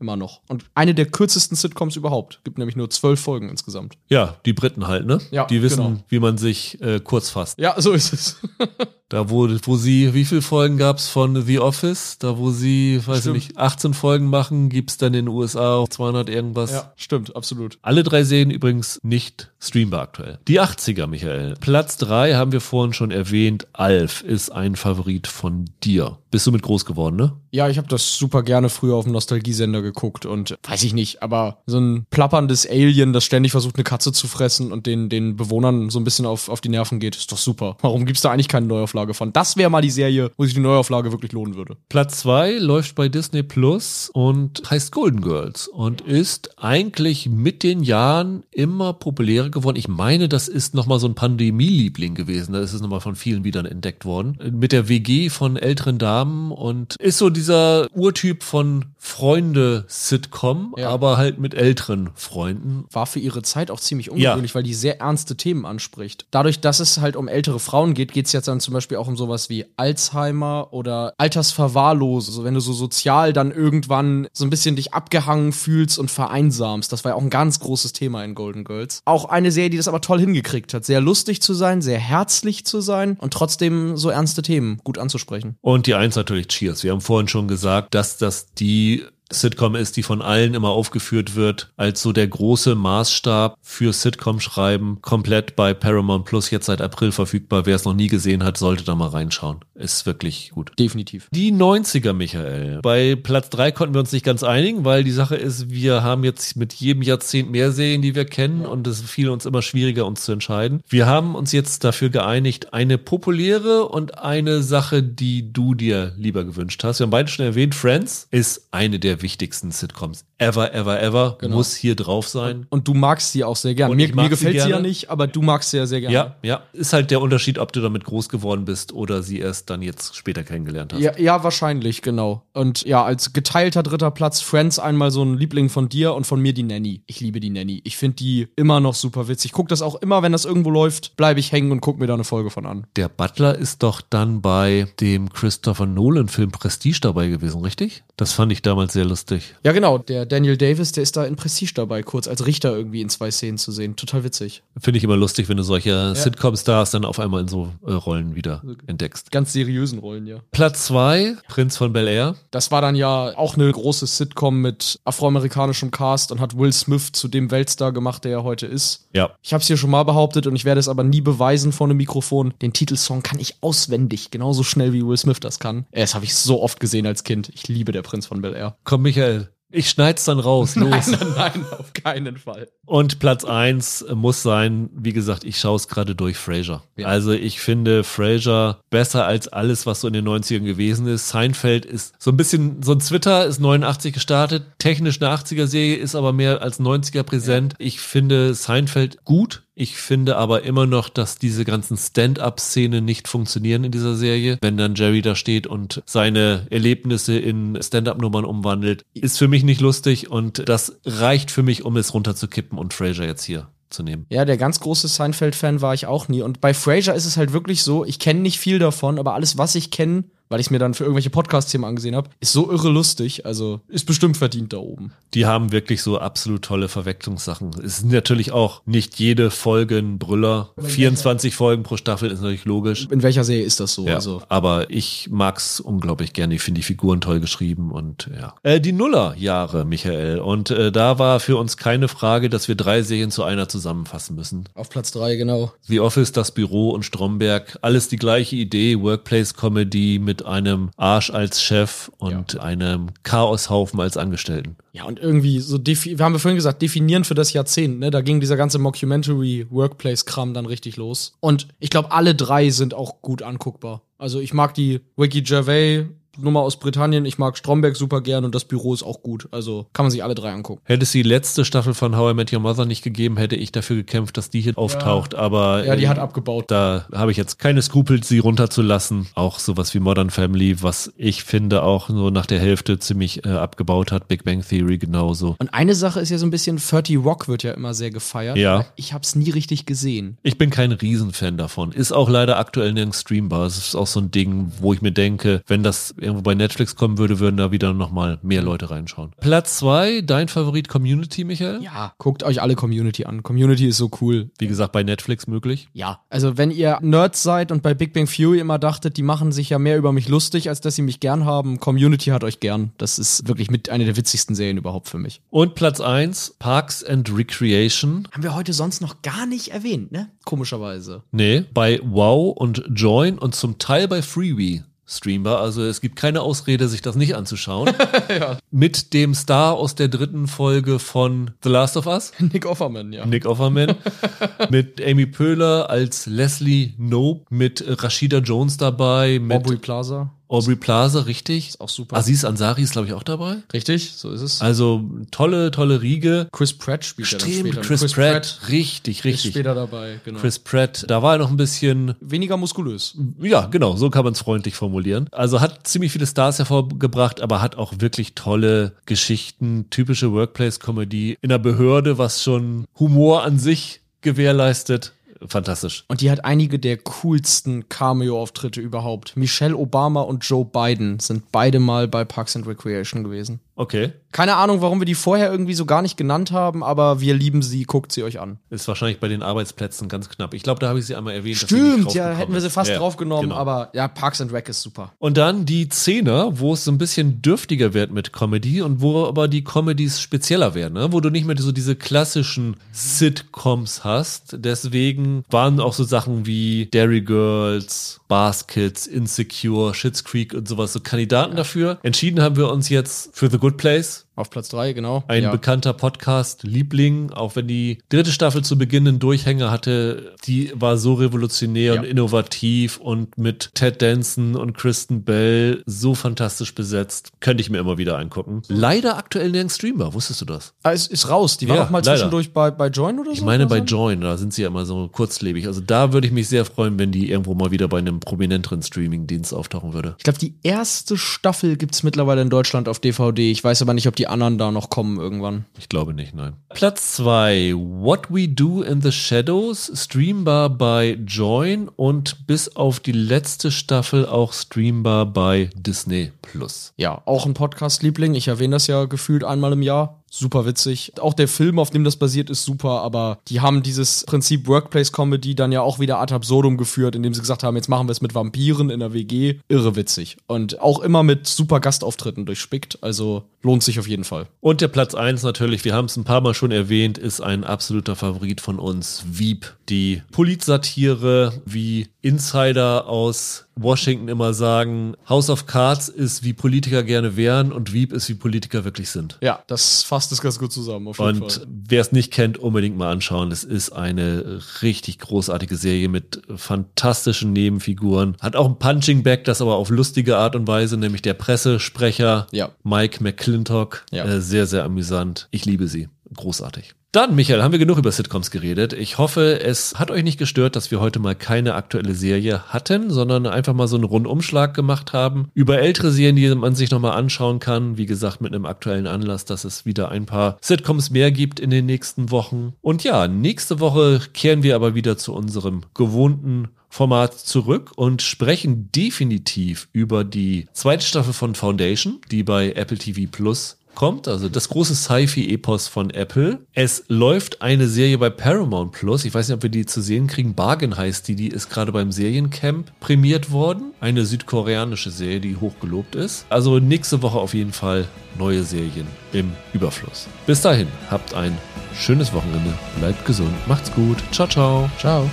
immer noch. Und eine der kürzesten Sitcoms überhaupt. Gibt nämlich nur zwölf Folgen insgesamt. Ja, die Briten halt, ne? Ja, die wissen, genau. wie man sich äh, kurz fasst. Ja, so ist es. Da wo, wo sie, wie viele Folgen gab's von The Office? Da wo sie, weiß Stimmt. ich nicht, 18 Folgen machen, gibt's dann in den USA auch 200 irgendwas. ja, stimmt, absolut. Alle drei Serien übrigens nicht streambar aktuell. Die 80er, Michael. Platz drei haben wir vorhin schon erwähnt. Alf ist ein Favorit von dir. Bist du mit groß geworden, ne? Ja, ich habe das super gerne früher auf dem Nostalgiesender geguckt und weiß ich nicht, aber so ein plapperndes Alien, das ständig versucht, eine Katze zu fressen und den, den Bewohnern so ein bisschen auf, auf die Nerven geht, ist doch super. Warum gibt's da eigentlich keine Neuauflage von? Das wäre mal die Serie, wo sich die Neuauflage wirklich lohnen würde. Platz zwei läuft bei Disney Plus und heißt Golden Girls und ist eigentlich mit den Jahren immer populärer geworden. Ich meine, das ist nochmal so ein Pandemie-Liebling gewesen. Da ist es nochmal von vielen wieder entdeckt worden. Mit der WG von älteren Damen und ist so dieser Urtyp von Freunde-Sitcom, Ja. aber halt mit älteren Freunden. War für ihre Zeit auch ziemlich ungewöhnlich, weil die sehr ernste Themen anspricht. Dadurch, dass es halt um ältere Frauen geht, geht's jetzt dann zum Beispiel auch um sowas wie Alzheimer oder Altersverwahrlose. Also wenn du so sozial dann irgendwann so ein bisschen dich abgehangen fühlst und vereinsamst. Das war ja auch ein ganz großes Thema in Golden Girls. Auch eine Serie, die das aber toll hingekriegt hat. Sehr lustig zu sein, sehr herzlich zu sein und trotzdem so ernste Themen gut anzusprechen. Und die Eins natürlich Cheers. Wir haben vorhin schon gesagt, dass das die Sitcom ist, die von allen immer aufgeführt wird, als so der große Maßstab für Sitcom-Schreiben. Komplett bei Paramount Plus jetzt seit April verfügbar. Wer es noch nie gesehen hat, sollte da mal reinschauen. Ist wirklich gut. Definitiv. Die 90er, Michael. Bei Platz drei konnten wir uns nicht ganz einigen, weil die Sache ist, wir haben jetzt mit jedem Jahrzehnt mehr Serien, die wir kennen und es fiel uns immer schwieriger, uns zu entscheiden. Wir haben uns jetzt dafür geeinigt, eine populäre und eine Sache, die du dir lieber gewünscht hast. Wir haben beide schon erwähnt, Friends ist eine der wichtigsten Sitcoms ever, ever, ever. Genau. Muss hier drauf sein. Und du magst sie auch sehr gern. Und Mir, mir gefällt sie sie, ja gerne. nicht, aber du magst sie ja sehr gerne. Ja, ja. Ist halt der Unterschied, ob du damit groß geworden bist oder sie erst dann jetzt später kennengelernt hast. Ja, ja, wahrscheinlich, genau. Und ja, als geteilter dritter Platz Friends einmal so ein Liebling von dir und von mir die Nanny. Ich liebe die Nanny. Ich finde die immer noch super witzig. Ich guck das auch immer, wenn das irgendwo läuft, bleibe ich hängen und guck mir da eine Folge von an. Der Butler ist doch dann bei dem Christopher Nolan-Film Prestige dabei gewesen, richtig? Das fand ich damals sehr lustig. Ja, genau. Der Daniel Davis, der ist da in Prestige dabei, kurz als Richter irgendwie in zwei Szenen zu sehen. Total witzig. Finde ich immer lustig, wenn du solche Sitcom-Stars dann auf einmal in so äh, Rollen wieder entdeckst. Ganz seriösen Rollen, ja. Platz zwei, Prinz von Bel Air. Das war dann ja auch eine große Sitcom mit afroamerikanischem Cast und hat Will Smith zu dem Weltstar gemacht, der er heute ist. Ja. Ich habe es hier schon mal behauptet und ich werde es aber nie beweisen vor einem Mikrofon. Den Titelsong kann ich auswendig, genauso schnell wie Will Smith das kann. Das habe ich so oft gesehen als Kind. Ich liebe der Prinz von Bel Air. Komm, Michael. Ich schneid's dann raus. Los. Nein, nein, auf keinen Fall. Und Platz eins muss sein, wie gesagt, ich schaue es gerade durch Frasier. Ja. Also ich finde Frasier besser als alles, was so in den 90ern gewesen ist. Seinfeld ist so ein bisschen, so ein Twitter ist 89 gestartet, technisch eine 80er-Serie, ist aber mehr als 90er präsent. Ich finde Seinfeld gut. Ich finde aber immer noch, dass diese ganzen Stand-up-Szenen nicht funktionieren in dieser Serie. Wenn dann Jerry da steht und seine Erlebnisse in Stand-up-Nummern umwandelt, ist für mich nicht lustig und das reicht für mich, um es runterzukippen und Fraser jetzt hier zu nehmen. Ja, der ganz große Seinfeld-Fan war ich auch nie. Und bei Frasier ist es halt wirklich so, ich kenne nicht viel davon, aber alles, was ich kenne, weil ich es mir dann für irgendwelche Podcast-Themen angesehen habe, ist so irre lustig. Also ist bestimmt verdient da oben. Die haben wirklich so absolut tolle Verwechslungssachen. Es sind natürlich auch nicht jede Folge ein Brüller. 24 Folgen pro Staffel ist natürlich logisch. In welcher Serie ist das so? Ja, Also aber ich mag's unglaublich gerne. Ich finde die Figuren toll geschrieben und ja. Äh, die Nullerjahre, Michael. Und äh, da war für uns keine Frage, dass wir drei Serien zu einer zusammenfassen müssen. auf Platz drei genau. The Office, das Büro und Stromberg, alles die gleiche Idee, Workplace-Comedy mit einem Arsch als Chef und einem Chaoshaufen als Angestellten. Ja, und irgendwie so, defi wir haben ja vorhin gesagt, definieren für das Jahrzehnt, ne? Da ging dieser ganze Mockumentary-Workplace-Kram dann richtig los. Und ich glaube, alle drei sind auch gut anguckbar. Also ich mag die Wiki Gervais Nummer aus Britannien, ich mag Stromberg super gern und das Büro ist auch gut. Also kann man sich alle drei angucken. Hätte es die letzte Staffel von How I Met Your Mother nicht gegeben, hätte ich dafür gekämpft, dass die hier auftaucht. Aber Ja, die äh, hat abgebaut. da habe ich jetzt keine Skrupel, sie runterzulassen. Auch sowas wie Modern Family, was ich finde auch nur nach der Hälfte ziemlich äh, abgebaut hat. Big Bang Theory genauso. Und eine Sache ist ja so ein bisschen, 30 Rock wird ja immer sehr gefeiert. Ja. Ich hab's nie richtig gesehen. Ich bin kein Riesenfan davon. Ist auch leider aktuell nirgends streambar. Es ist auch so ein Ding, wo ich mir denke, wenn das irgendwo bei Netflix kommen würde, würden da wieder nochmal mehr Leute reinschauen. Platz zwei, dein Favorit Community, Michael? Ja, guckt euch alle Community an. Community ist so cool. Wie gesagt, bei Netflix möglich. Ja, also wenn ihr Nerds seid und bei Big Bang Theory immer dachtet, die machen sich ja mehr über mich lustig, als dass sie mich gern haben, Community hat euch gern. Das ist wirklich mit einer der witzigsten Serien überhaupt für mich. Und Platz eins, Parks and Recreation. Haben wir heute sonst noch gar nicht erwähnt, ne? Komischerweise. Nee, bei Wow und Join und zum Teil bei Freewee streambar. Also es gibt keine Ausrede, sich das nicht anzuschauen. Mit dem Star aus der dritten Folge von The Last of Us, Nick Offerman, ja. Nick Offerman. mit Amy Pöhler als Leslie Nope. Mit Rashida Jones dabei. Mit Aubrey Plaza. Aubrey Plaza, richtig. Ist auch super. Aziz Ansari ist, glaube ich, auch dabei. Richtig, so ist es. Also tolle, tolle Riege. Chris Pratt spielt ja dann Stimmt, später. Chris, Pratt. Richtig, ist richtig. später dabei, genau. Chris Pratt, da war er noch ein bisschen Weniger muskulös. Ja, genau, so kann man es freundlich formulieren. Also hat ziemlich viele Stars hervorgebracht, aber hat auch wirklich tolle Geschichten, typische Workplace-Comedy in der Behörde, was schon Humor an sich gewährleistet. Fantastisch. Und die hat einige der coolsten Cameo-Auftritte überhaupt. Michelle Obama und Joe Biden sind beide mal bei Parks and Recreation gewesen. Okay. Keine Ahnung, warum wir die vorher irgendwie so gar nicht genannt haben, aber wir lieben sie, guckt sie euch an. Ist wahrscheinlich bei den Arbeitsplätzen ganz knapp. Ich glaube, da habe ich sie einmal erwähnt. Stimmt, ja, hätten wir sie fast Ja, draufgenommen, genau. aber ja, Parks and Rec ist super. Und dann die Zehner, wo es so ein bisschen dürftiger wird mit Comedy und wo aber die Comedies spezieller werden, ne? wo du nicht mehr so diese klassischen Sitcoms hast. Deswegen waren auch so Sachen wie Dairy Girls, Baskets, Insecure, Schitt's Creek und sowas so Kandidaten dafür. Entschieden haben wir uns jetzt für The Good Place. Auf Platz drei, genau. Ein ja. bekannter Podcast-Liebling, auch wenn die dritte Staffel zu Beginn einen Durchhänger hatte, die war so revolutionär Ja. und innovativ und mit Ted Danson und Kristen Bell so fantastisch besetzt. Könnte ich mir immer wieder angucken. Leider aktuell nirgends streambar, wusstest du das? Ah, ist, ist raus. Die war Ja, doch mal leider. zwischendurch bei, bei Join oder so. Ich meine, bei so? Join, da sind sie ja immer so kurzlebig. Also da würde ich mich sehr freuen, wenn die irgendwo mal wieder bei einem prominenteren Streaming-Dienst auftauchen würde. Ich glaube, die erste Staffel gibt's mittlerweile in Deutschland auf DVD. Ich weiß aber nicht, ob die anderen da noch kommen irgendwann. Ich glaube nicht, nein. Platz zwei What We Do in the Shadows, streambar bei Join und bis auf die letzte Staffel auch streambar bei Disney Plus. Ja, auch ein Podcast-Liebling. Ich erwähne das ja gefühlt einmal im Jahr. Super witzig. Auch der Film, auf dem das basiert, ist super, aber die haben dieses Prinzip Workplace-Comedy dann ja auch wieder ad absurdum geführt, indem sie gesagt haben, jetzt machen wir es mit Vampiren in der WG. Irre witzig. Und auch immer mit super Gastauftritten durchspickt. Also lohnt sich auf jeden Fall. Und der Platz eins natürlich, wir haben es ein paar Mal schon erwähnt, ist ein absoluter Favorit von uns, Wieb. Die Politsatire, wie Insider aus Washington immer sagen, House of Cards ist wie Politiker gerne wären und Wieb ist wie Politiker wirklich sind. Ja, das fasst es ganz gut zusammen, auf jeden Und wer es nicht kennt, unbedingt mal anschauen. Es ist eine richtig großartige Serie mit fantastischen Nebenfiguren. Hat auch ein Punching Bag, das aber auf lustige Art und Weise, nämlich der Pressesprecher Ja. Mike McClintock. Ja. Äh, sehr, sehr amüsant. Ich liebe sie. großartig. Dann, Michael, haben wir genug über Sitcoms geredet. Ich hoffe, es hat euch nicht gestört, dass wir heute mal keine aktuelle Serie hatten, sondern einfach mal so einen Rundumschlag gemacht haben über ältere Serien, die man sich nochmal anschauen kann. Wie gesagt, mit einem aktuellen Anlass, dass es wieder ein paar Sitcoms mehr gibt in den nächsten Wochen. Und ja, nächste Woche kehren wir aber wieder zu unserem gewohnten Format zurück und sprechen definitiv über die zweite Staffel von Foundation, die bei Apple TV Plus kommt, also das große Sci-Fi-Epos von Apple. Es läuft eine Serie bei Paramount Plus. Ich weiß nicht, ob wir die zu sehen kriegen. Bargain heißt die, die ist gerade beim Seriencamp prämiert worden. Eine südkoreanische Serie, die hochgelobt ist. Also nächste Woche auf jeden Fall neue Serien im Überfluss. Bis dahin, habt ein schönes Wochenende, bleibt gesund, macht's gut, ciao, ciao. Ciao.